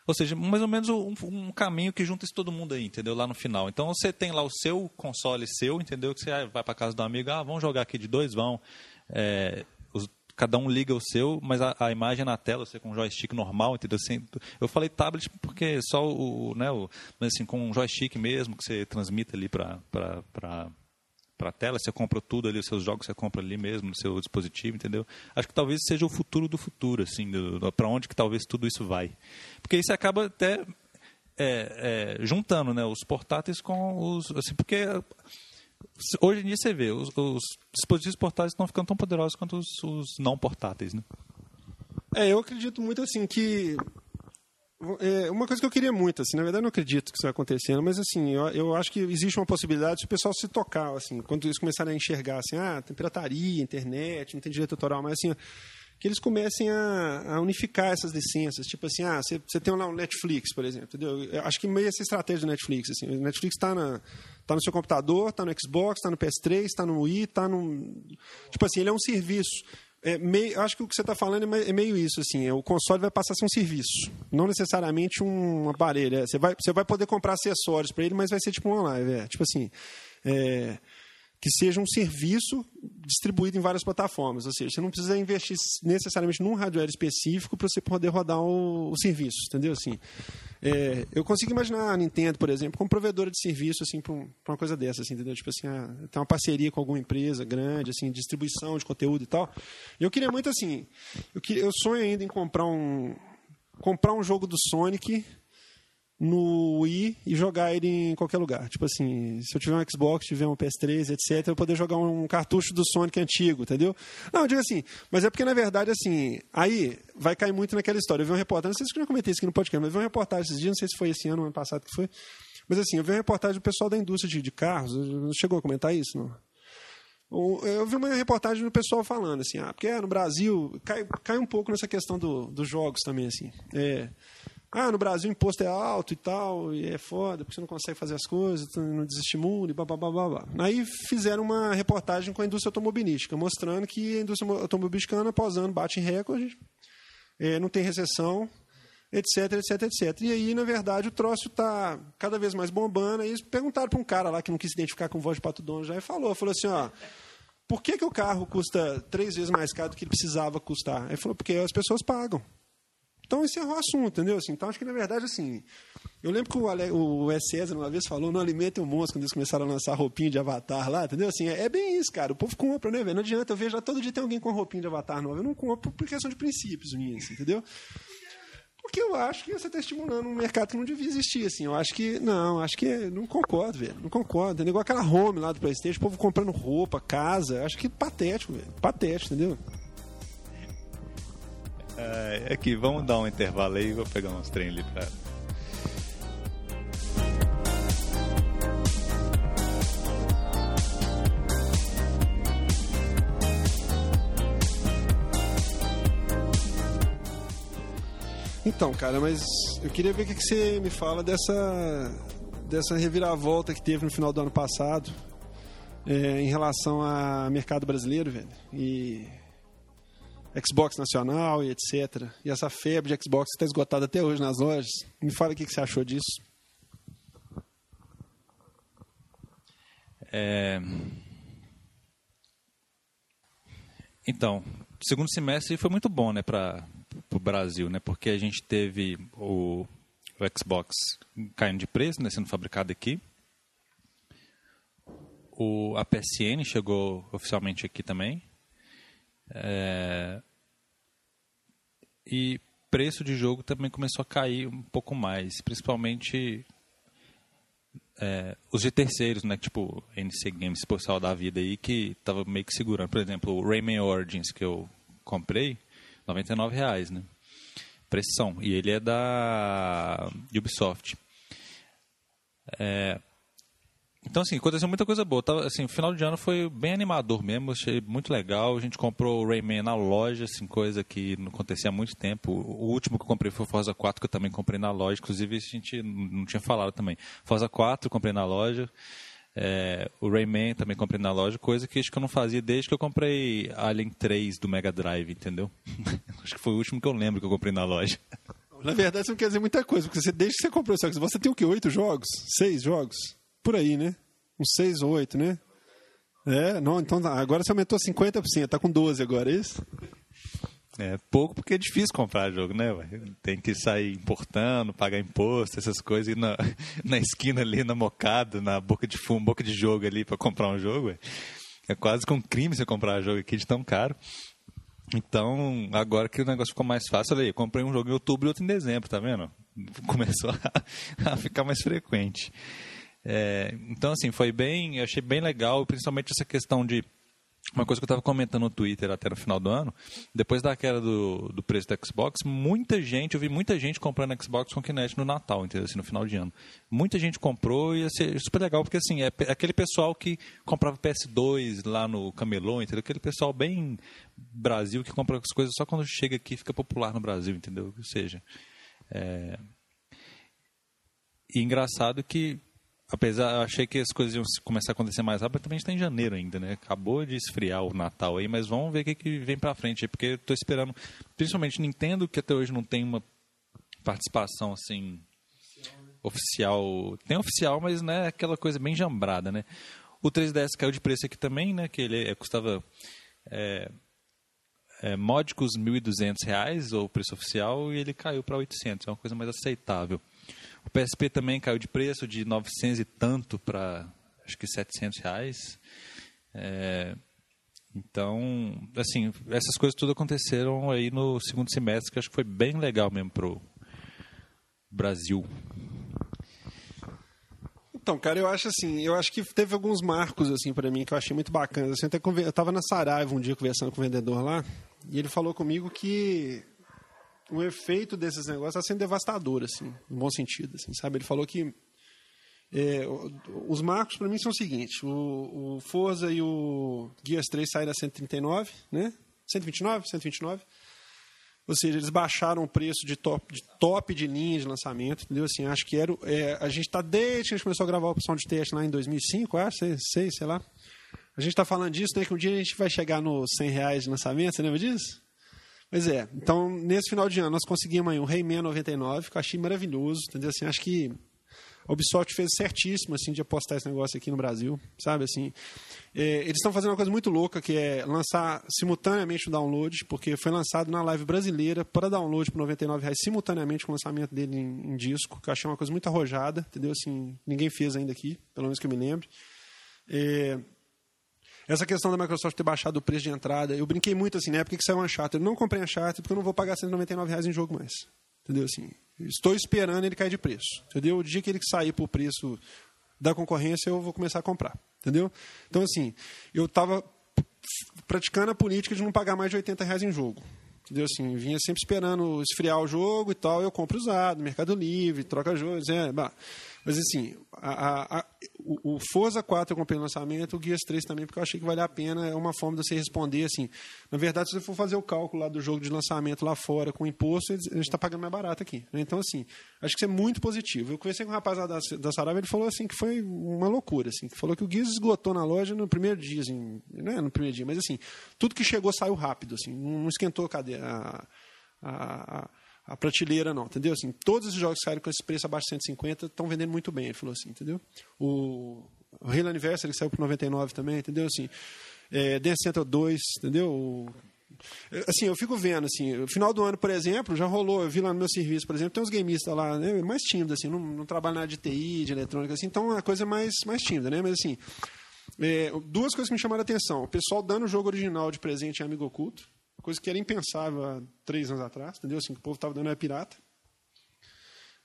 [SPEAKER 2] Ou seja, mais ou menos um, um, caminho que junta todo mundo aí, entendeu? Lá no final. Então você tem lá o seu console seu, entendeu? Que você vai para casa do amigo, ah, vamos jogar aqui de dois, vão. É, os, cada um liga o seu, mas a, a, imagem na tela, você com um joystick normal, entendeu? Assim, eu falei tablet porque só o, né, o, mas assim, com um joystick mesmo que você transmite ali para para a tela, você compra tudo ali, os seus jogos você compra ali mesmo no seu dispositivo, entendeu? Acho que talvez seja o futuro do futuro, assim, para onde que talvez tudo isso vai. Porque isso acaba até é, é, juntando né, os portáteis com os. Assim, porque hoje em dia você vê, os, os dispositivos portáteis estão ficando tão poderosos quanto os, os não portáteis. Né?
[SPEAKER 1] É, eu acredito muito assim que é uma coisa que eu queria muito, assim, na verdade eu não acredito que isso vai acontecendo, mas assim, eu, eu acho que existe uma possibilidade se o pessoal se tocar, assim, quando eles começarem a enxergar, assim, ah, tem pirataria, internet, não tem direito autoral, mas assim, que eles comecem a, a unificar essas licenças, tipo assim, ah, você, tem lá o Netflix, por exemplo, entendeu? Eu acho que meio essa estratégia do Netflix, assim, o Netflix está na tá no seu computador, está no Xbox, está no PS3, está no Wii, está no... Tipo assim, ele é um serviço. É meio, acho que o que você está falando é, é meio isso, assim, é, o console vai passar a ser um serviço, não necessariamente um aparelho. É, você, vai, você vai poder comprar acessórios para ele, mas vai ser tipo um online, é, tipo assim, é, que seja um serviço distribuído em várias plataformas, ou seja, você não precisa investir necessariamente num hardware específico para você poder rodar o, o serviço, entendeu? Assim, é, eu consigo imaginar a Nintendo, por exemplo, como provedora de serviço assim, para um, uma coisa dessa, assim, entendeu? Tipo assim, ah, tem uma parceria com alguma empresa grande, assim, distribuição de conteúdo e tal. Eu queria muito assim, eu, eu sonho ainda em comprar um comprar um jogo do Sonic no Wii e jogar ele em qualquer lugar. Tipo assim, se eu tiver um Xbox, tiver um PS3, etc, eu poder jogar um cartucho do Sonic antigo, entendeu? Não, eu digo assim, mas é porque na verdade assim, aí vai cair muito naquela história. Eu vi um reportagem, não sei se eu já comentei isso aqui no podcast, mas eu vi uma reportagem esses dias, não sei se foi esse ano ano passado que foi. Mas assim, eu vi uma reportagem do pessoal da indústria de, de carros, não chegou a comentar isso, não? Eu vi uma reportagem do pessoal falando assim, ah, porque no Brasil cai, cai um pouco nessa questão do, dos jogos também, assim. É, ah, no Brasil o imposto é alto e tal, e é foda, porque você não consegue fazer as coisas, não desestimula e blá. Aí fizeram uma reportagem com a indústria automobilística, mostrando que a indústria automobilística, após ano, bate em recorde, é, não tem recessão, etc, etc, etc. E aí, na verdade, o troço está cada vez mais bombando. Aí eles perguntaram para um cara lá que não quis se identificar com voz de pato dono já e falou, falou assim, ó, por que, que o carro custa três vezes mais caro do que ele precisava custar? Ele falou, porque as pessoas pagam. Então encerrou o assunto, entendeu? Assim, então acho que na verdade assim. Eu lembro que o, Ale, o. César uma vez falou: não alimentem o monstro quando eles começaram a lançar roupinha de avatar lá, entendeu? Assim, é, é bem isso, cara. O povo compra, né, velho? Não adianta, eu vejo lá todo dia tem alguém com roupinha de avatar nova. Eu não compro por questão de princípios minhas, entendeu? Porque eu acho que você está estimulando um mercado que não devia existir, assim. Eu acho que. Não, acho que. Não concordo, velho. Não concordo. Entendeu? Igual aquela home lá do Playstation, o povo comprando roupa, casa. Acho que patético, velho. Patético, entendeu?
[SPEAKER 2] É, aqui, vamos dar um intervalo aí, vou pegar uns trem ali pra.
[SPEAKER 1] Então, cara, mas eu queria ver o que você me fala dessa, dessa reviravolta que teve no final do ano passado é, em relação ao mercado brasileiro, velho. E Xbox nacional e etc. E essa febre de Xbox está esgotada até hoje nas lojas. Me fala o que você achou disso.
[SPEAKER 2] É... Então, segundo semestre foi muito bom, né, para o Brasil, né, porque a gente teve o, o Xbox caindo de preço, né, sendo fabricado aqui. O, a PSN chegou oficialmente aqui também. É, e preço de jogo também começou a cair um pouco mais, principalmente é, os de terceiros, né? Tipo, NC Games, Postal da vida aí, que tava meio que segurando. Por exemplo, o Rayman Origins que eu comprei, R$ reais, né? Pressão. E ele é da Ubisoft. É, então, assim, aconteceu muita coisa boa. Tava, assim, o final de ano foi bem animador mesmo, achei muito legal. A gente comprou o Rayman na loja, assim, coisa que não acontecia há muito tempo. O último que eu comprei foi o Forza 4, que eu também comprei na loja. Inclusive, a gente não tinha falado também. Forza 4 eu comprei na loja. É, o Rayman também comprei na loja, coisa que acho que eu não fazia desde que eu comprei Alien 3 do Mega Drive, entendeu? (laughs) acho que foi o último que eu lembro que eu comprei na loja.
[SPEAKER 1] Na verdade, isso não quer dizer muita coisa, porque você, desde que você comprou o você tem o quê? Oito jogos? Seis jogos? Por aí, né? Uns seis ou oito, né? É, não, então tá, agora você aumentou 50%, tá com 12 agora, é isso?
[SPEAKER 2] É pouco porque é difícil comprar jogo, né? Tem que sair importando, pagar imposto, essas coisas, ir na, (laughs) na esquina ali, na mocada, na boca de fumo, boca de jogo ali para comprar um jogo. Ué. É quase que um crime você comprar um jogo aqui de tão caro. Então, agora que o negócio ficou mais fácil, eu, eu comprei um jogo em outubro e outro em dezembro, tá vendo? (laughs) Começou a, (laughs) a ficar mais frequente. É, então, assim, foi bem, achei bem legal, principalmente essa questão de uma coisa que eu estava comentando no Twitter até no final do ano, depois da queda do, do preço do Xbox, muita gente, eu vi muita gente comprando Xbox com Kinect no Natal, entendeu? Assim, no final de ano. Muita gente comprou e ia ser super legal, porque assim, é aquele pessoal que comprava PS2 lá no Camelô, entendeu? Aquele pessoal bem Brasil que compra as coisas só quando chega aqui fica popular no Brasil, entendeu? Ou seja, é... E engraçado que Apesar, eu achei que as coisas iam começar a acontecer mais rápido, também está em janeiro ainda, né? Acabou de esfriar o Natal aí, mas vamos ver o que, que vem para frente, porque eu estou esperando, principalmente Nintendo, que até hoje não tem uma participação assim oficial, Tem oficial, mas não é aquela coisa bem jambrada, né? O 3DS caiu de preço aqui também, né? Que ele é, custava é, é, módicos R$ 1.200, ou preço oficial, e ele caiu para 800, é uma coisa mais aceitável. O PSP também caiu de preço de 900 e tanto para acho que 700 reais. É, então, assim, essas coisas tudo aconteceram aí no segundo semestre, que acho que foi bem legal mesmo pro Brasil.
[SPEAKER 1] Então, cara, eu acho assim, eu acho que teve alguns marcos assim para mim que eu achei muito bacanas. Assim, até eu estava na Saraiva um dia conversando com o vendedor lá, e ele falou comigo que o efeito desses negócios está sendo devastador, assim, no bom sentido, assim, sabe? Ele falou que é, os marcos para mim são o seguinte: o, o, Forza e o Gears 3 saíram a 139, né? 129, 129. Ou seja, eles baixaram o preço de top de, top de linha de lançamento, entendeu? Assim, acho que era. É, a gente está desde que a gente começou a gravar a opção de teste lá em 2005, acho, sei, sei, sei lá. A gente está falando disso, né? Que um dia a gente vai chegar nos 100 reais de lançamento, você lembra disso? Pois é. Então, nesse final de ano, nós conseguimos aí um Rayman 99, que eu achei maravilhoso, entendeu? Assim, acho que a Ubisoft fez certíssimo, assim, de apostar esse negócio aqui no Brasil, sabe, assim. É, eles estão fazendo uma coisa muito louca, que é lançar simultaneamente o download, porque foi lançado na live brasileira para download por R$ reais simultaneamente com o lançamento dele em, em, disco, que eu achei uma coisa muito arrojada, entendeu? Assim, ninguém fez ainda aqui, pelo menos que eu me lembre. É, essa questão da Microsoft ter baixado o preço de entrada, eu brinquei muito assim, na época que saiu um Uncharted. Eu não comprei Uncharted porque eu não vou pagar 199 reais em jogo mais. Entendeu? Assim, estou esperando ele cair de preço. Entendeu? O dia que ele sair por preço da concorrência, eu vou começar a comprar. Entendeu? Então, assim, eu estava praticando a política de não pagar mais de 80 reais em jogo. Entendeu? Assim, vinha sempre esperando esfriar o jogo e tal, eu compro usado, Mercado Livre, troca jogos, é, bah. Mas assim, a, a, o, o, Forza 4 eu comprei no lançamento, o Guias 3 também, porque eu achei que vale a pena, é uma forma de você responder assim. Na verdade, se você for fazer o cálculo lá do jogo de lançamento lá fora com imposto, a gente está pagando mais barato aqui. Né? Então, assim, acho que isso é muito positivo. Eu conversei com um rapaz da, da Saraiva, ele falou assim que foi uma loucura, assim, que falou que o Guias esgotou na loja no primeiro dia, assim, não é no primeiro dia, mas assim, tudo que chegou saiu rápido, assim, não esquentou a cadeia. A, a, a prateleira, não, entendeu? Assim, todos os jogos que saíram com esse preço abaixo de 150 estão vendendo muito bem, ele falou assim, entendeu? O, o Halo Anniversary que saiu por 99 também, entendeu? Assim, é, Dance Central 2, entendeu? O, assim, eu fico vendo, assim, no final do ano, por exemplo, já rolou, eu vi lá no meu serviço, por exemplo, tem uns gameistas lá, né, mais tímidos, assim, não, não trabalham nada de TI, de eletrônica, assim, então é coisa mais, mais tímida, né? Mas, assim, é, duas coisas que me chamaram a atenção. O pessoal dando o jogo original de presente em Amigo Oculto, coisa que era impensável há três anos atrás, entendeu? Assim, o povo estava dando é pirata.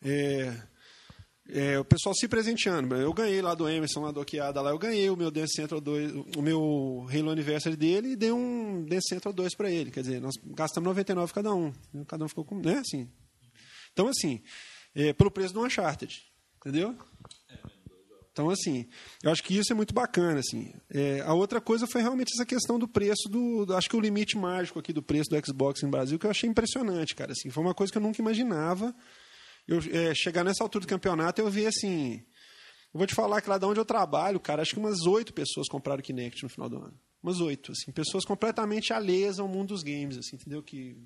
[SPEAKER 1] É, é, o pessoal se presenteando. Eu ganhei lá do Emerson, lá do Okeada, lá eu ganhei o meu Dance Central 2, o meu Halo Anniversary dele e dei um Dance Central 2 para ele. Quer dizer, nós gastamos 99 cada um. Cada um ficou com. Né, assim. Então, assim, é, pelo preço do Uncharted. Entendeu? Então, assim, eu acho que isso é muito bacana. Assim. É, a outra coisa foi realmente essa questão do preço, do, acho que o limite mágico aqui do preço do Xbox no Brasil, que eu achei impressionante, cara. Assim, foi uma coisa que eu nunca imaginava. Eu, é, chegar nessa altura do campeonato, eu vi assim. Eu vou te falar que lá de onde eu trabalho, cara, acho que umas oito pessoas compraram Kinect no final do ano. Umas oito, assim, pessoas completamente alheias ao mundo dos games, assim, entendeu? Que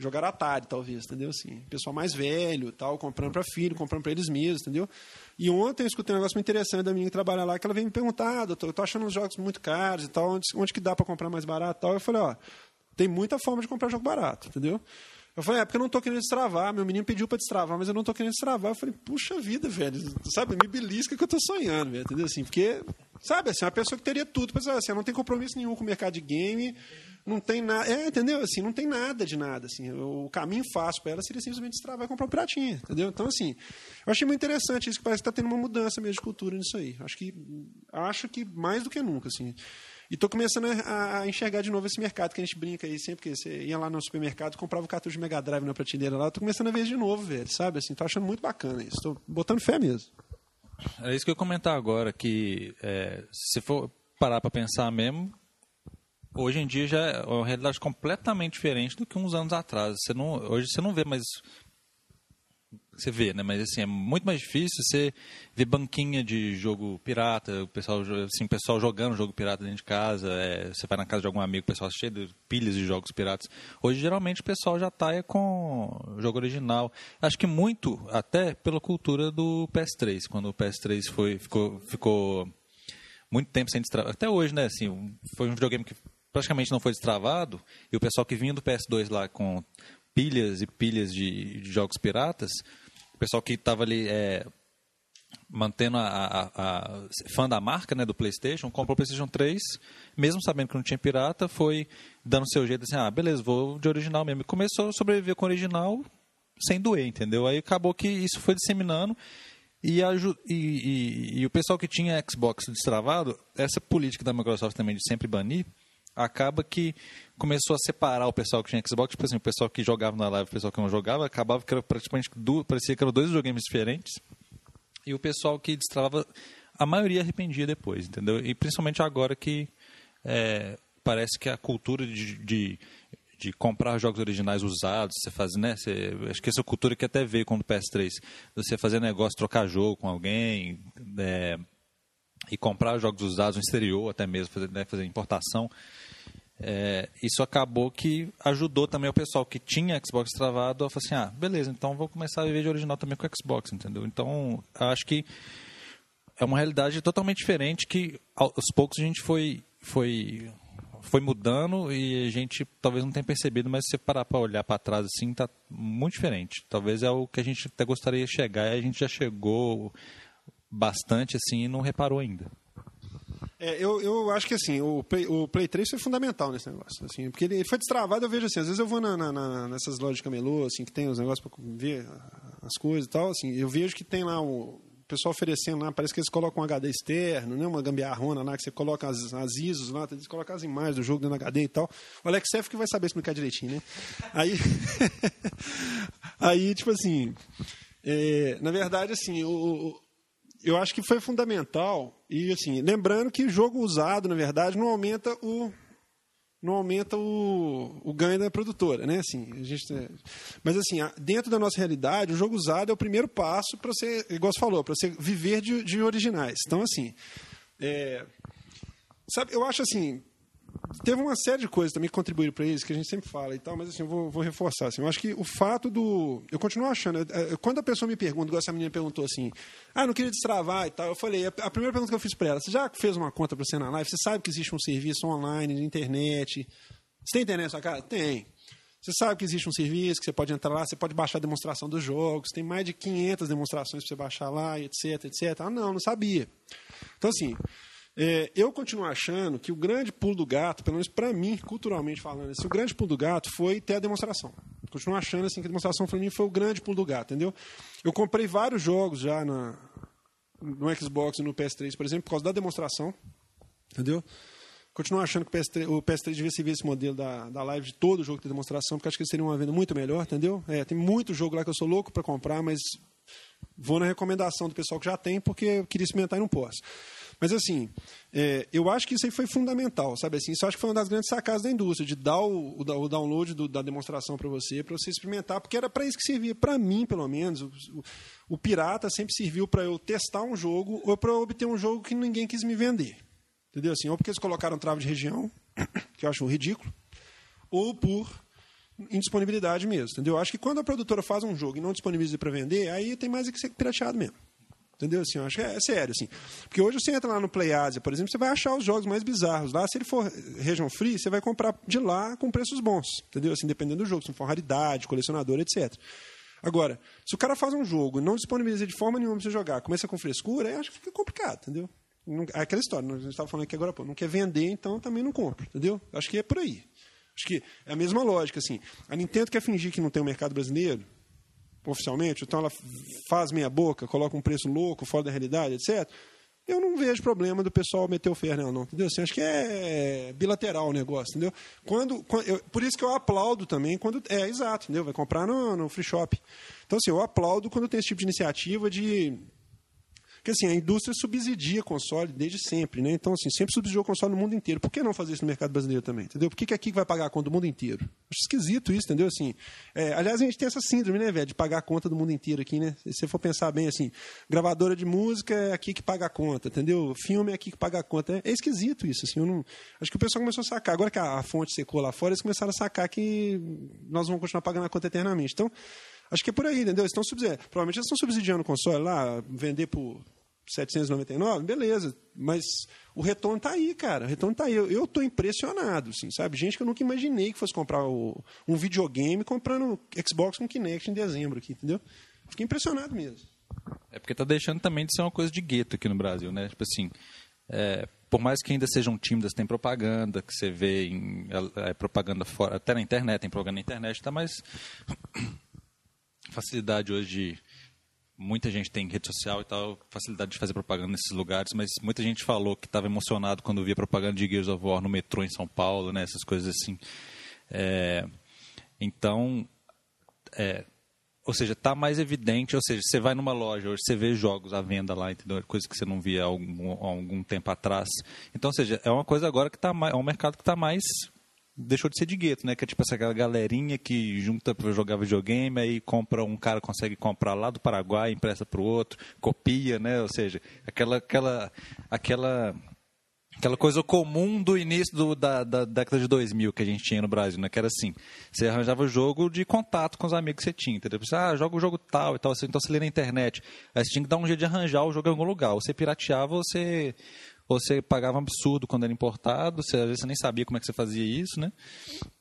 [SPEAKER 1] jogar Atari, talvez, entendeu? Assim, pessoal mais velho, tal, comprando para filho, comprando para eles mesmos, entendeu? E ontem eu escutei um negócio muito interessante da menina que trabalha lá, que ela veio me perguntar, ah, doutor, eu tô achando os jogos muito caros e tal, onde, onde que dá para comprar mais barato tal? Eu falei, ó, tem muita forma de comprar jogo barato, entendeu? Eu falei, é porque eu não tô querendo destravar. Meu menino pediu para destravar, mas eu não tô querendo destravar. Eu falei, puxa vida, velho. Sabe, me belisca que eu tô sonhando, velho. Entendeu? Assim, porque, sabe, assim, uma pessoa que teria tudo, mas assim, não tem compromisso nenhum com o mercado de game, não tem nada. É, entendeu? Assim, não tem nada de nada. Assim, o caminho fácil para ela seria simplesmente destravar e comprar um piratinha, entendeu? Então, assim, eu achei muito interessante isso, que parece que está tendo uma mudança mesmo de cultura nisso aí. Acho que, acho que mais do que nunca, assim. E estou começando a, a, enxergar de novo esse mercado que a gente brinca aí sempre que você ia lá no supermercado, comprava o cartucho de Mega Drive na prateleira lá. Estou começando a ver de novo, velho, sabe? Assim, tô achando muito bacana isso. Estou botando fé mesmo.
[SPEAKER 2] É isso que eu ia comentar agora, que é, se for parar para pensar mesmo, hoje em dia já é uma realidade completamente diferente do que uns anos atrás. Você não, hoje você não vê mais você vê, né? Mas assim, é muito mais difícil você ver banquinha de jogo pirata, o pessoal, assim, pessoal jogando jogo pirata dentro de casa, é, você vai na casa de algum amigo, o pessoal cheio de pilhas de jogos piratas. Hoje, geralmente, o pessoal já tá com jogo original. Acho que muito, até pela cultura do PS3, quando o PS3 foi, ficou, ficou muito tempo sem destravar. Até hoje, né? Assim, foi um videogame que praticamente não foi destravado, e o pessoal que vinha do PS2 lá com pilhas e pilhas de, de jogos piratas, pessoal que estava ali é, mantendo a, a, a, fã da marca, né, do PlayStation, comprou o PlayStation 3, mesmo sabendo que não tinha pirata, foi dando seu jeito assim, ah, beleza, vou de original mesmo. E começou a sobreviver com o original sem doer, entendeu? Aí acabou que isso foi disseminando e, a, e, e, e, o pessoal que tinha Xbox destravado, essa política da Microsoft também de sempre banir, acaba que começou a separar o pessoal que tinha Xbox, tipo assim, o pessoal que jogava na live o pessoal que não jogava, acabava que era praticamente parecia que eram dois videogames diferentes. E o pessoal que destravava, a maioria arrependia depois, entendeu? E principalmente agora que é, parece que a cultura de, de, de, comprar jogos originais usados, você faz, né? Você, acho que essa cultura que até veio com o PS3, você fazer negócio, trocar jogo com alguém, é, e comprar jogos usados no exterior, até mesmo fazer, né, fazer importação. É, isso acabou que ajudou também o pessoal que tinha Xbox travado a falar assim, ah, beleza, então vou começar a viver de original também com Xbox, entendeu? Então, acho que é uma realidade totalmente diferente que aos poucos a gente foi foi foi mudando e a gente talvez não tenha percebido, mas se você parar para olhar para trás assim, tá muito diferente. Talvez é o que a gente até gostaria de chegar e a gente já chegou bastante assim e não reparou ainda.
[SPEAKER 1] É, eu, eu acho que assim, o Play, o Play 3 foi fundamental nesse negócio. Assim, porque ele foi destravado, eu vejo assim, às vezes eu vou na, na, na, nessas lojas de camelô, assim, que tem os negócios para ver as coisas e tal, assim, eu vejo que tem lá o pessoal oferecendo lá, parece que eles colocam um HD externo, né, uma gambiarrona lá, que você coloca as, as ISOs lá, eles colocam as imagens do jogo dentro do HD e tal. O Alex F que vai saber explicar direitinho, né? Aí, (laughs) aí tipo assim, é, na verdade, assim, o eu acho que foi fundamental. E assim, lembrando que jogo usado, na verdade, não aumenta o não aumenta o, o ganho da produtora, né? Assim, a gente, mas assim, dentro da nossa realidade, o jogo usado é o primeiro passo para você, igual você falou, para você viver de, de originais. Então, assim, é, sabe, eu acho assim, teve uma série de coisas também que contribuíram para isso, que a gente sempre fala e tal, mas assim, eu vou, vou reforçar. Assim, eu acho que o fato do. Eu continuo achando. É, é, quando a pessoa me pergunta, igual essa menina perguntou assim, ah, não queria destravar e tal, eu falei, a, primeira pergunta que eu fiz para ela, você já fez uma conta para você na live? Você sabe que existe um serviço online, de internet? Você tem internet na sua casa? Tem. Você sabe que existe um serviço que você pode entrar lá, você pode baixar a demonstração dos jogos, tem mais de 500 demonstrações para você baixar lá, etc, etc. Ah, não, não sabia. Então, assim, É, eu continuo achando que o grande pulo do gato, pelo menos para mim, culturalmente falando, assim, o grande pulo do gato foi ter a demonstração. Continuo achando assim, que a demonstração para mim foi o grande pulo do gato, entendeu? Eu comprei vários jogos já na, no Xbox e no PS3, por exemplo, por causa da demonstração, entendeu? Continuo achando que o PS3, o PS3 devia servir esse modelo da, da live de todo jogo de demonstração, porque acho que seria uma venda muito melhor, entendeu? É, tem muito jogo lá que eu sou louco para comprar, mas vou na recomendação do pessoal que já tem, porque eu queria experimentar e não posso. Mas assim, é, eu acho que isso aí foi fundamental, sabe assim? Isso acho que foi uma das grandes sacadas da indústria, de dar o, o, download do, da demonstração para você, para você experimentar, porque era para isso que servia, para mim, pelo menos. O, o pirata sempre serviu para eu testar um jogo ou para obter um jogo que ninguém quis me vender. Entendeu? Assim, ou porque eles colocaram trava de região, (coughs) que eu acho ridículo, ou por indisponibilidade mesmo. Entendeu? Eu acho que quando a produtora faz um jogo e não disponibiliza para vender, aí tem mais que ser pirateado mesmo. Entendeu? Assim, eu acho que é, é, sério, assim. Porque hoje você entra lá no Play Asia, por exemplo, você vai achar os jogos mais bizarros. Lá, se ele for região free, você vai comprar de lá com preços bons. Entendeu? Assim, dependendo do jogo, se for raridade, colecionador, etc. Agora, se o cara faz um jogo e não disponibiliza de forma nenhuma para você jogar, começa com frescura, aí acho que fica complicado, entendeu? É aquela história, a gente estava falando aqui agora, pô, não quer vender, então também não compra, entendeu? Acho que é por aí. Acho que é a mesma lógica, assim. A Nintendo quer fingir que não tem o um mercado brasileiro, oficialmente, então ela faz meia boca, coloca um preço louco, fora da realidade, etc. Eu não vejo problema do pessoal meter o ferro nela, não, entendeu? Assim, acho que é bilateral o negócio, entendeu? Quando, quando eu, por isso que eu aplaudo também quando. É, exato, entendeu? Vai comprar no, no free shop. Então, assim, eu aplaudo quando tem esse tipo de iniciativa de porque assim, a indústria subsidia console desde sempre, né? Então, assim, sempre subsidiou console no mundo inteiro. Por que não fazer isso no mercado brasileiro também? Entendeu? Por que, que aqui vai pagar a conta do mundo inteiro? Acho esquisito isso, entendeu? Assim, é, aliás, a gente tem essa síndrome, né, velho, de pagar a conta do mundo inteiro aqui, né? Se você for pensar bem assim, gravadora de música é aqui que paga a conta, entendeu? Filme é aqui que paga a conta. É, é esquisito isso, assim, não. Acho que o pessoal começou a sacar. Agora que a, a fonte secou lá fora, eles começaram a sacar que nós vamos continuar pagando a conta eternamente. Então, Acho que é por aí, entendeu? Eles estão subsidiando. Provavelmente eles estão subsidiando o console lá, vender por 799, beleza. Mas o retorno está aí, cara. O retorno está aí. Eu estou impressionado, assim, sabe? Gente que eu nunca imaginei que fosse comprar o, um videogame comprando Xbox com Kinect em dezembro aqui, entendeu? Fiquei impressionado mesmo.
[SPEAKER 2] É porque está deixando também de ser uma coisa de gueto aqui no Brasil, né? Tipo assim, é, por mais que ainda sejam tímidas, tem propaganda que você vê em é, propaganda fora, até na internet, tem propaganda na internet, está mais facilidade hoje de muita gente tem rede social e tal, facilidade de fazer propaganda nesses lugares, mas muita gente falou que estava emocionado quando via propaganda de Gears of War no metrô em São Paulo, né, essas coisas assim. É, então, é, ou seja, está mais evidente, ou seja, você vai numa loja, hoje você vê jogos à venda lá, entendeu? Coisa que você não via há algum, algum tempo atrás. Então, ou seja, é uma coisa agora que está mais, é um mercado que está mais deixou de ser de gueto, né? Que é tipo essa galerinha que junta para jogar videogame, aí compra um cara consegue comprar lá do Paraguai, empresta para o outro, copia, né? Ou seja, aquela aquela aquela aquela coisa comum do início do, da, da, década de 2000 que a gente tinha no Brasil, né? Que era assim, você arranjava jogo de contato com os amigos que você tinha, entendeu? Você, ah, joga o jogo tal e tal, então você lê na internet. Aí você tinha que dar um jeito de arranjar o jogo em algum lugar. Ou você pirateava, ou você você pagava um absurdo quando era importado, você, às vezes você nem sabia como é que você fazia isso, né?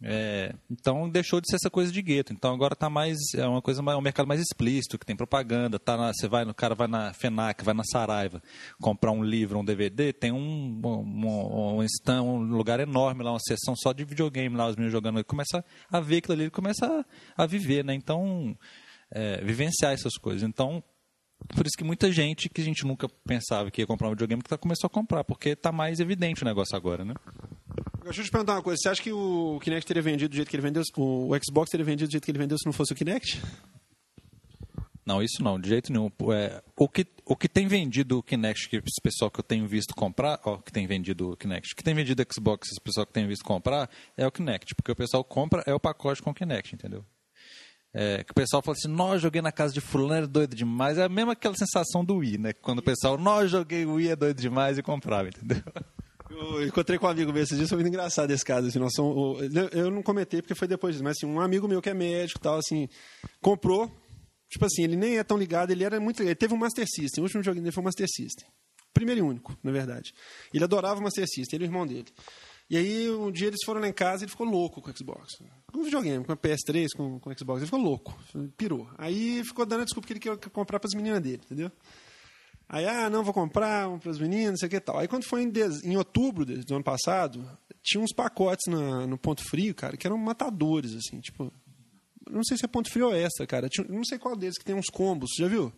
[SPEAKER 2] É, então deixou de ser essa coisa de gueto. Então agora está mais é uma coisa mais, é um mercado mais explícito, que tem propaganda, tá na, você vai no cara vai na Fenac, vai na Saraiva comprar um livro, um DVD, tem um um, um, stand, um lugar enorme lá, uma sessão só de videogame lá, os meninos jogando, começa a ver aquilo ali, começa a, a viver, né? Então é, vivenciar essas coisas. Então por isso que muita gente que a gente nunca pensava que ia comprar um videogame que tá, começou a comprar, porque está mais evidente o negócio agora, né?
[SPEAKER 1] Deixa eu te perguntar uma coisa. Você acha que o Kinect teria vendido do jeito que ele vendeu, o Xbox teria vendido do jeito que ele vendeu se não fosse o Kinect?
[SPEAKER 2] Não, isso não, de jeito nenhum. É, o, que, o que tem vendido o Kinect, que esse pessoal que eu tenho visto comprar, ó, que tem vendido o Kinect, que tem vendido o Xbox, esse pessoal que tem visto comprar, é o Kinect, porque o pessoal compra é o pacote com o Kinect, entendeu? É, que o pessoal fala assim, nós joguei na casa de fulano, é doido demais. É a mesma aquela sensação do Wii, né? Quando o pessoal, nós joguei o Wii, é doido demais e comprava, entendeu?
[SPEAKER 1] Eu encontrei com um amigo meu esses dias, foi muito engraçado esse caso. Assim, nós somos, eu não comentei porque foi depois disso, mas assim, um amigo meu que é médico tal, assim, comprou. Tipo assim, ele nem é tão ligado, ele era muito Ele teve um Master System, o último jogo dele foi um Master System. Primeiro e único, na verdade. Ele adorava o Master System, ele e o irmão dele. E aí, um dia eles foram lá em casa e ele ficou louco com o Xbox. Com o videogame, com a PS3, com, com o Xbox. Ele ficou louco, pirou. Aí ficou dando a desculpa que ele queria comprar para as meninas dele, entendeu? Aí, ah, não, vou comprar um para os meninos, não sei o que tal. Aí quando foi em, em outubro do ano passado, tinha uns pacotes na, no Ponto Frio, cara, que eram matadores, assim, tipo... Não sei se é Ponto Frio ou Extra, cara. Tinha... Não sei qual deles, que tem uns combos, já viu?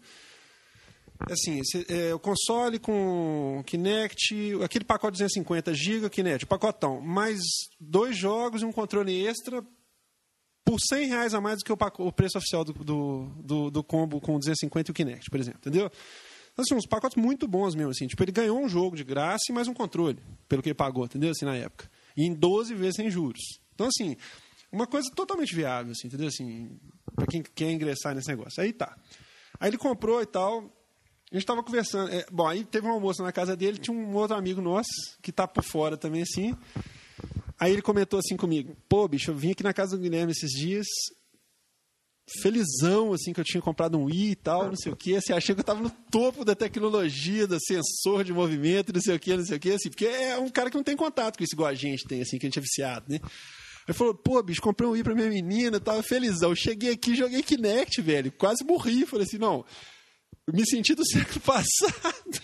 [SPEAKER 1] Assim, esse, é, o console com Kinect, aquele pacote de 250 GB, Kinect, pacotão, mais dois jogos e um controle extra por 100 reais a mais do que o, o preço oficial do, do, do, do combo com 250 e o Kinect, por exemplo, entendeu? Então, assim, uns pacotes muito bons mesmo, assim. Tipo, ele ganhou um jogo de graça e mais um controle, pelo que ele pagou, entendeu? Assim, na época. E em 12 vezes sem juros. Então, assim, uma coisa totalmente viável, assim, entendeu? Assim, pra quem quer ingressar nesse negócio. Aí tá. Aí ele comprou e tal. A gente tava conversando. É, bom, aí teve um almoço na casa dele, tinha um outro amigo nosso, que tá por fora também, assim. Aí ele comentou assim comigo: pô, bicho, eu vim aqui na casa do Guilherme esses dias felizão, assim, que eu tinha comprado um i e tal, não sei o quê. Assim, achei que eu estava no topo da tecnologia, do sensor de movimento, não sei o quê, não sei o quê, assim, porque é um cara que não tem contato com isso igual a gente tem, assim, que a gente é viciado, né? Ele falou, pô, bicho, comprei um i pra minha menina, tava felizão. Cheguei aqui, joguei Kinect, velho, quase morri. Falei assim, não, me senti do século (laughs) passado.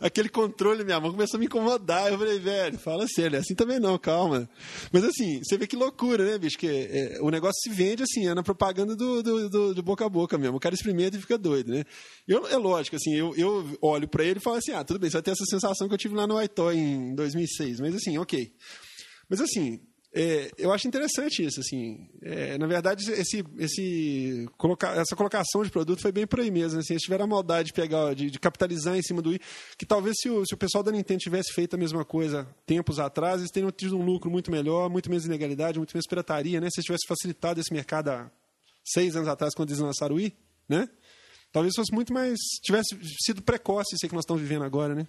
[SPEAKER 1] aquele controle minha mão começou a me incomodar. Eu falei, velho, fala sério, assim também não, calma. Mas assim, você vê que loucura, né, bicho? Que é, o negócio se vende assim, é na propaganda do, do, do, do, boca a boca mesmo. O cara experimenta e fica doido, né? Eu, é lógico, assim, eu, eu olho para ele e falo assim, ah, tudo bem, você vai ter essa sensação que eu tive lá no Aitoy em 2006. Mas assim, ok. Mas assim, é, eu acho interessante isso, assim. É, na verdade, esse, esse coloca, essa colocação de produto foi bem por aí mesmo. Assim, eles tiveram a maldade de pegar, de, de, capitalizar em cima do i, que talvez se o, se o pessoal da Nintendo tivesse feito a mesma coisa tempos atrás, eles teriam tido um lucro muito melhor, muito menos ilegalidade, muito menos pirataria, né? Se eles tivessem facilitado esse mercado há seis anos atrás, quando eles lançaram o i, né? Talvez fosse muito mais. tivesse sido precoce isso que nós estamos vivendo agora, né?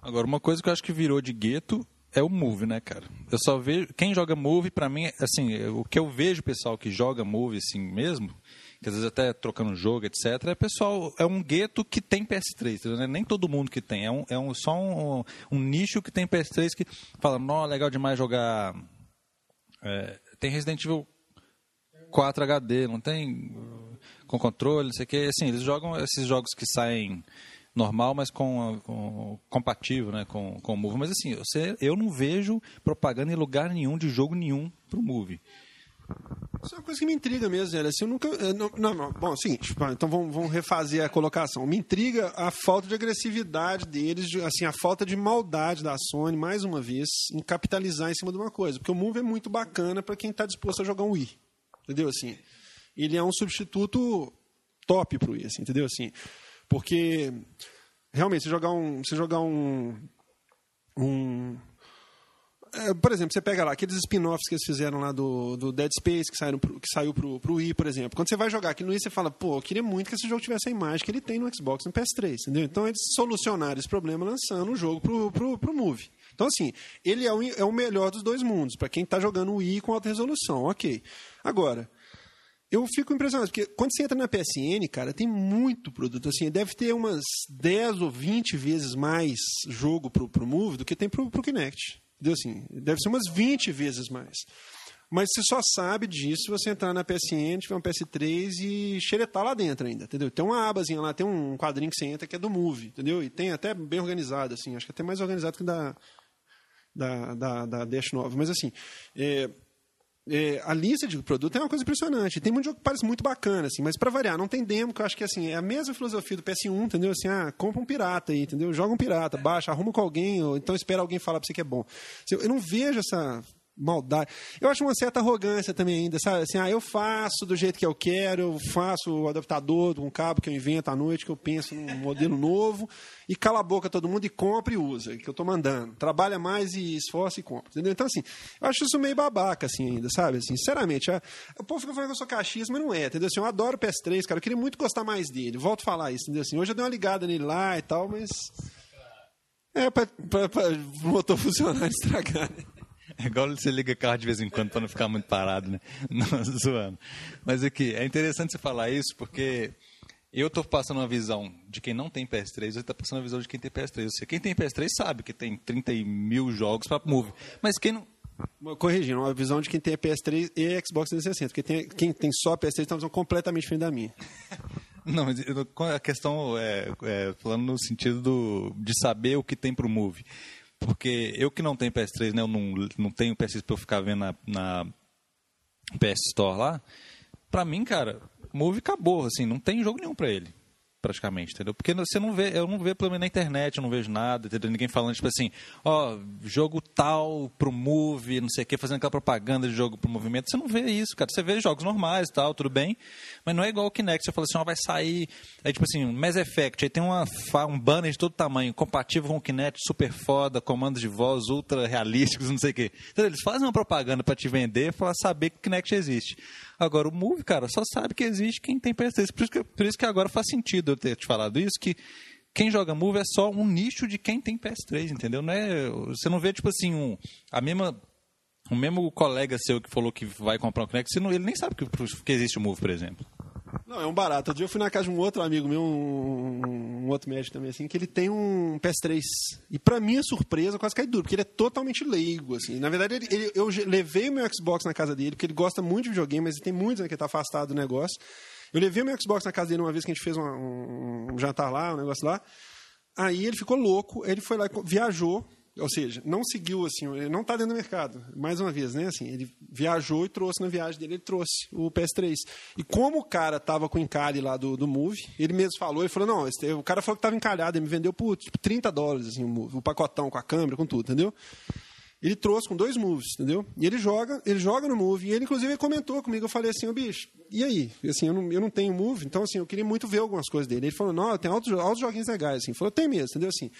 [SPEAKER 2] Agora, uma coisa que eu acho que virou de gueto é o Move, né, cara? Eu só vejo. Quem joga Move, para mim, assim, o que eu vejo pessoal que joga Move assim mesmo, que às vezes até trocando jogo, etc., é pessoal, é um gueto que tem PS3, né? nem todo mundo que tem, é, um, é um, só um, um nicho que tem PS3 que fala, não, legal demais jogar. É, tem Resident Evil 4 HD, não tem com controle, não sei o que. Assim, eles jogam esses jogos que saem normal, mas com, com compatível né, com, com o Move. Mas assim, você, eu não vejo propaganda em lugar nenhum de jogo nenhum para o Move.
[SPEAKER 1] Isso é uma coisa que me intriga mesmo, Assim, eu nunca. Não, não, não, bom, seguinte, então vamos, vamos refazer a colocação. Me intriga a falta de agressividade deles, assim, a falta de maldade da Sony, mais uma vez, em capitalizar em cima de uma coisa. Porque o Move é muito bacana para quem está disposto a jogar um Wii. Entendeu? Assim, ele é um substituto top para o Wii, assim, entendeu? Assim, porque, realmente, se jogar um. Se jogar um, um é, por exemplo, você pega lá aqueles spin-offs que eles fizeram lá do, do Dead Space, que, saíram pro, que saiu pro, pro Wii, por exemplo. Quando você vai jogar aqui no Wii, você fala, pô, eu queria muito que esse jogo tivesse a imagem que ele tem no Xbox, no PS3, entendeu? Então eles solucionaram esse problema lançando o jogo pro, pro, pro Move. Então, assim, ele é o, é o melhor dos dois mundos, para quem está jogando o Wii com alta resolução, ok. Agora, eu fico impressionado, porque quando você entra na PSN, cara, tem muito produto. Assim, deve ter umas 10 ou 20 vezes mais jogo pro, pro Move do que tem pro, pro Kinect. Entendeu? Assim, deve ser umas 20 vezes mais. Mas você só sabe disso se você entrar na PSN, tiver um PS3 e xeretar lá dentro ainda, entendeu? Tem uma abazinha lá, tem um quadrinho que você entra que é do Move, entendeu? E tem até bem organizado, assim, acho que até mais organizado que da, da, da, da Dash 9. Mas assim, é, é, a lista de produto é uma coisa impressionante. Tem muito jogo que parece muito bacana, assim, mas para variar, não tem demo, que eu acho que assim, é a mesma filosofia do PS1, entendeu? Assim, ah, compra um pirata aí, entendeu? Joga um pirata, baixa, arruma com alguém, ou então espera alguém falar pra você que é bom. Eu não vejo essa maldade. Eu acho uma certa arrogância também ainda, sabe? Assim, ah, eu faço do jeito que eu quero, eu faço o adaptador um cabo que eu invento à noite, que eu penso num modelo novo, e cala a boca todo mundo e compra e usa, que eu estou mandando. Trabalha mais e esforça e compra, entendeu? Então, assim, eu acho isso meio babaca, assim, ainda, sabe? Assim, sinceramente, a, o povo fica falando que eu sou caxias, mas não é, entendeu? Assim, eu adoro o PS3, cara, eu queria muito gostar mais dele, volto a falar isso, entendeu? Assim, hoje eu dei uma ligada nele lá e tal, mas... É, para o motor (laughs) funcionar e estragar, né?
[SPEAKER 2] É (laughs) igual você liga carro de vez em quando para não ficar muito parado, né? (laughs) Não, zoando. Mas aqui, é interessante você falar isso porque eu estou passando uma visão de quem não tem PS3, você está passando uma visão de quem tem PS3. Você, quem tem PS3 sabe que tem 30 mil jogos para Move. Mas quem não.
[SPEAKER 1] Corrigindo, uma visão de quem tem PS3 e Xbox 360. Porque tem, quem tem só PS3 tem uma visão completamente diferente da minha. (laughs)
[SPEAKER 2] Não, mas a questão é, é, falando no sentido do, de saber o que tem pro Move. Porque eu que não tenho PS3, né, eu não, não tenho PS3 pra eu ficar vendo na, na PS Store lá, pra mim, cara, Move acabou, assim, não tem jogo nenhum pra ele praticamente, entendeu? Porque você não vê, eu não vejo pelo menos na internet, eu não vejo nada, entendeu? Ninguém falando, tipo assim, ó, jogo tal pro Move, não sei o que, fazendo aquela propaganda de jogo pro movimento. Você não vê isso, cara. Você vê jogos normais e tal, tudo bem, mas não é igual o Kinect. Você fala assim, ó, vai sair, aí tipo assim, Mass Effect, aí tem uma, um banner de todo tamanho, compatível com o Kinect, super foda, comandos de voz ultra realísticos, não sei o que. Então, eles fazem uma propaganda para te vender, para saber que o Kinect existe. Agora, o Move, cara, só sabe que existe quem tem PS3. Por isso que, por isso que agora faz sentido eu ter te falado isso, que quem joga Move é só um nicho de quem tem PS3, entendeu? Não é, você não vê, tipo assim, um, a mesma o mesmo colega seu que falou que vai comprar um Kinect, ele nem sabe que, que existe o Move, por exemplo.
[SPEAKER 1] Não, é um barato. Outro dia eu fui na casa de um outro amigo meu, um, um outro médico também, assim, que ele tem um PS3. E pra minha surpresa, quase cai duro, porque ele é totalmente leigo, assim. Na verdade, ele, ele, eu levei o meu Xbox na casa dele, porque ele gosta muito de videogame, mas tem muitos né, que ele tá afastado do negócio. Eu levei o meu Xbox na casa dele uma vez que a gente fez uma, um, um jantar lá, um negócio lá. Aí ele ficou louco, ele foi lá, viajou, ou seja, não seguiu assim, ele não está dentro do mercado. Mais uma vez, né? Assim, ele viajou e trouxe na viagem dele, ele trouxe o PS3. E como o cara estava com o encalhe lá do, do Move, ele mesmo falou, ele falou, não, esse, o cara falou que estava encalhado, ele me vendeu por tipo, 30 dólares assim, o, Move, o pacotão com a câmera, com tudo, entendeu? Ele trouxe com dois moves, entendeu? E ele joga, ele joga no move. E ele, inclusive, comentou comigo. Eu falei assim, ô oh, bicho, e aí? Assim, eu não, eu não tenho move, então assim, eu queria muito ver algumas coisas dele. Ele falou, não, tem altos, altos joguinhos legais. Assim. Ele falou, tem mesmo, entendeu? Assim,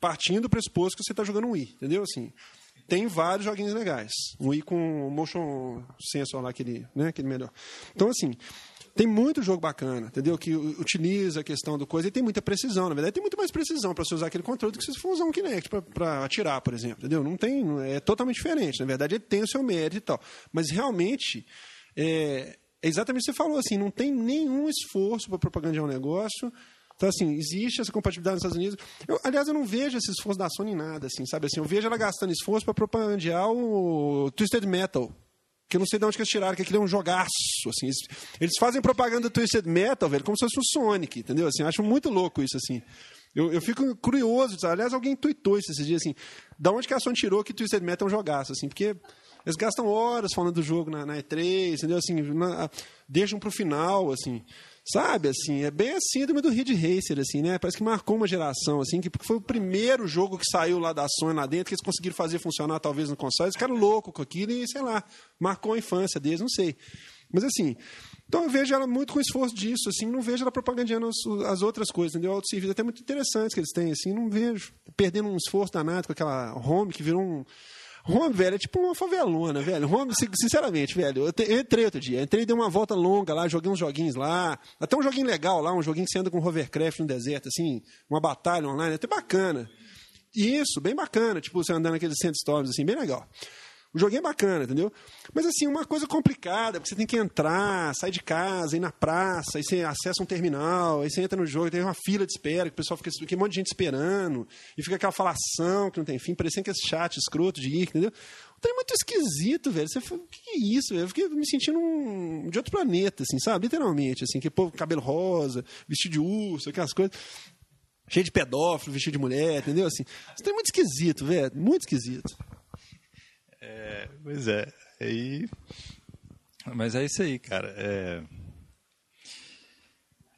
[SPEAKER 1] partindo do pressuposto que você está jogando um Wii, entendeu? Assim, tem vários joguinhos legais. Um Wii com motion sensor lá, aquele, né, aquele melhor. Então, assim, tem muito jogo bacana, entendeu? Que utiliza a questão do coisa e tem muita precisão. Na verdade, tem muito mais precisão para você usar aquele controle do que se você for usar um Kinect para atirar, por exemplo, entendeu? Não tem, é totalmente diferente. Na verdade, ele tem o seu mérito e tal. Mas realmente, é, é exatamente o que você falou, assim, não tem nenhum esforço para propagandear um negócio. Então, assim, existe essa compatibilidade nos Estados Unidos. Eu, aliás, eu não vejo esse esforço da Sony em nada, assim, sabe? Assim, eu vejo ela gastando esforço para propagandear o Twisted Metal, que eu não sei de onde que eles tiraram, que aquilo é um jogaço, assim. Eles, eles fazem propaganda do Twisted Metal, velho, como se fosse o Sonic, entendeu? Assim, acho muito louco isso, assim. Eu, eu fico curioso, aliás, alguém tweetou isso esses dias, assim, da onde que a Sony tirou que Twisted Metal é um jogaço, assim, porque eles gastam horas falando do jogo na, na E3, entendeu? Assim, na, deixam pro final, assim. Sabe, assim, é bem a síndrome do Ridge Racer, assim, né? Parece que marcou uma geração, assim, que foi o primeiro jogo que saiu lá da Sony lá dentro, que eles conseguiram fazer funcionar talvez no console, eles ficaram loucos com aquilo e, sei lá, marcou a infância deles, não sei. Mas assim, então eu vejo ela muito com esforço disso, assim, não vejo ela propagandeando as, as outras coisas, entendeu? Auto serviço até muito interessantes que eles têm, assim, não vejo. Perdendo um esforço danado com aquela home que virou um Home, velho, é tipo uma favelona, velho. Home, sinceramente, velho. Eu, te, eu entrei outro dia. Entrei, dei uma volta longa lá, joguei uns joguinhos lá. Até um joguinho legal lá, um joguinho que você anda com hovercraft no deserto, assim, uma batalha online, até bacana. Isso, bem bacana, tipo, você andando naqueles sandstorms, assim, bem legal. O joguinho é bacana, entendeu? Mas assim, uma coisa complicada, porque você tem que entrar, sair de casa, ir na praça, aí você acessa um terminal, aí você entra no jogo, tem uma fila de espera, que o pessoal fica, tem um monte de gente esperando, e fica aquela falação que não tem fim, parecendo que esse chat escroto de ir, entendeu? O trem é muito esquisito, velho. Você fala, que é isso? Eu fiquei me sentindo um, de outro planeta, assim, sabe? Literalmente, assim, que povo cabelo rosa, vestido de urso, aquelas coisas cheio de pedófilo, vestido de mulher, entendeu? Assim, isso é muito esquisito, velho, muito esquisito.
[SPEAKER 2] É, pois é. Aí... Mas é isso aí, cara. É...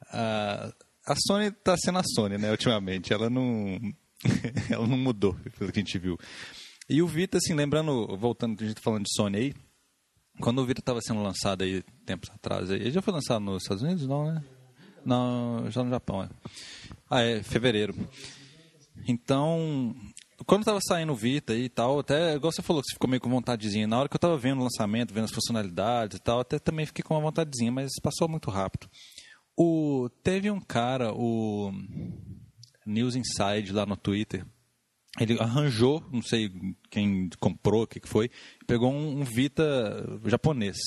[SPEAKER 2] A, a Sony tá sendo a Sony, né, ultimamente. Ela não, (laughs) ela não mudou, pelo que a gente viu. E o Vita, assim, lembrando, voltando, a gente tá falando de Sony aí, quando o Vita estava sendo lançado aí, tempos atrás, ele já foi lançado nos Estados Unidos, não, né? Não, já no Japão, é. Ah, é, fevereiro. Então, quando tava saindo o Vita e tal, até, igual você falou, que você ficou meio com vontadezinha. Na hora que eu tava vendo o lançamento, vendo as funcionalidades e tal, até também fiquei com uma vontadezinha, mas passou muito rápido. O, teve um cara, o News Inside lá no Twitter, ele arranjou, não sei quem comprou, o que, que foi, pegou um, um Vita japonês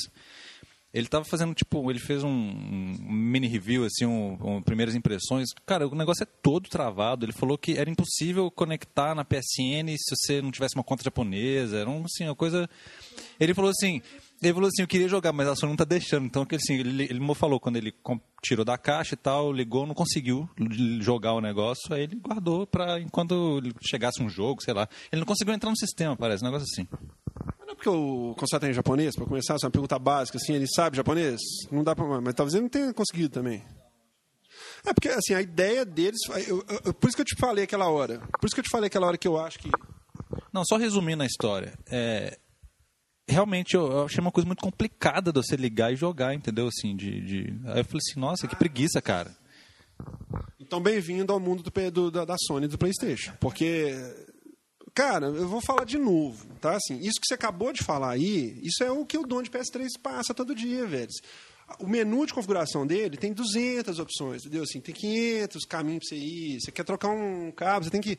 [SPEAKER 2] ele estava fazendo, tipo, ele fez um, um mini review, assim, um, um, primeiras impressões. Cara, o negócio é todo travado. Ele falou que era impossível conectar na PSN se você não tivesse uma conta japonesa. Era, um, assim, uma coisa... Ele falou assim, Ele falou assim, eu queria jogar, mas a Sony não tá deixando. Então, assim, ele, ele falou quando ele tirou da caixa e tal, ligou, não conseguiu jogar o negócio, aí ele guardou pra enquanto chegasse um jogo, sei lá. Ele não conseguiu entrar no sistema, parece, um negócio assim.
[SPEAKER 1] Porque o é em japonês, para começar, essa é uma pergunta básica, assim, ele sabe japonês? Não dá pra. Mas talvez ele não tenha conseguido também. É porque, assim, a ideia deles. eu- eu- por isso que eu te falei aquela hora. Por isso que eu te falei aquela hora que eu acho que.
[SPEAKER 2] Não, só resumindo a história. É, realmente eu, eu achei uma coisa muito complicada de você ligar e jogar, entendeu? Assim, de, de... Aí eu falei assim, nossa, que preguiça, cara.
[SPEAKER 1] Então, bem-vindo ao mundo do, do- da, da Sony e do PlayStation. Porque. Cara, eu vou falar de novo, tá? Assim, isso que você acabou de falar aí, isso é o que o dono de PS3 passa todo dia, velho. O menu de configuração dele tem 200 opções, entendeu? Assim, tem 500 caminhos para você ir. Você quer trocar um cabo, você tem que.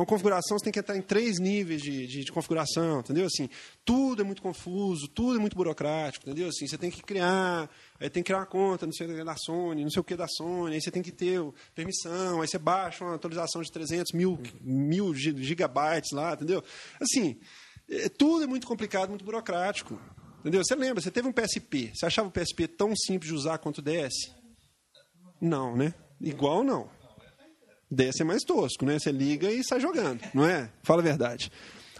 [SPEAKER 1] Uma configuração, você tem que entrar em três níveis de, de, de configuração, entendeu? Assim, tudo é muito confuso, tudo é muito burocrático, entendeu? Assim, você tem que criar, aí tem que criar uma conta, não sei o que da Sony, não sei o que da Sony, aí você tem que ter permissão, aí você baixa uma atualização de 300 mil, mil gi- gigabytes lá, entendeu? Assim, é, tudo é muito complicado, muito burocrático. Entendeu? Você lembra, você teve um PSP. Você achava o PSP tão simples de usar quanto o DS? Não, né? Igual não. DS é mais tosco, né? Você liga e sai jogando, não é? Fala a verdade.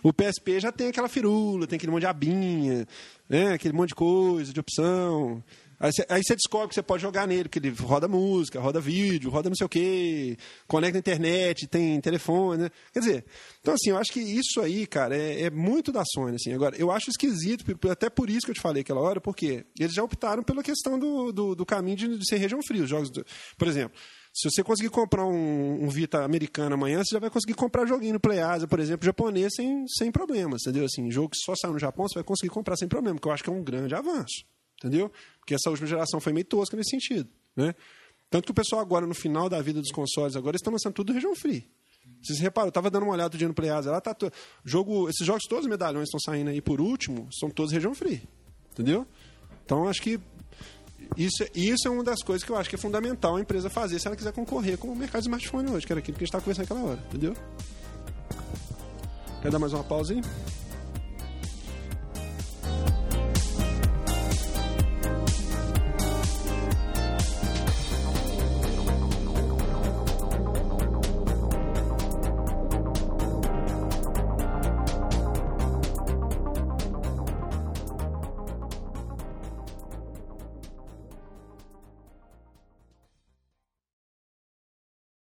[SPEAKER 1] O PSP já tem aquela firula, tem aquele monte de abinha, né? aquele monte de coisa, de opção. Aí você, descobre que você pode jogar nele, porque ele roda música, roda vídeo, roda não sei o quê, conecta a internet, tem telefone, né? Quer dizer, então assim, eu acho que isso aí, cara, é, é muito da Sony, assim. Agora, eu acho esquisito, até por isso que eu te falei aquela hora, porque eles já optaram pela questão do, do, do caminho de, de ser região fria. Os jogos, do- por exemplo, se você conseguir comprar um, um Vita americano amanhã, você já vai conseguir comprar joguinho no PlayAsia, por exemplo, japonês, sem, sem problemas, entendeu? Assim, jogo que só saiu no Japão, você vai conseguir comprar sem problema, que eu acho que é um grande avanço, entendeu? Porque essa última geração foi meio tosca nesse sentido, né? Tanto que o pessoal agora, no final da vida dos consoles, agora estão lançando tudo região free. Vocês reparam, eu estava dando uma olhada outro dia no PlayAsia, lá tá jogo, esses jogos todos os medalhões estão saindo aí por último, são todos região free, entendeu? Então acho que isso, isso é uma das coisas que eu acho que é fundamental a empresa fazer se ela quiser concorrer com o mercado de smartphone hoje, que era aquilo que a gente estava conversando naquela hora, entendeu? Quer dar mais uma pausa aí?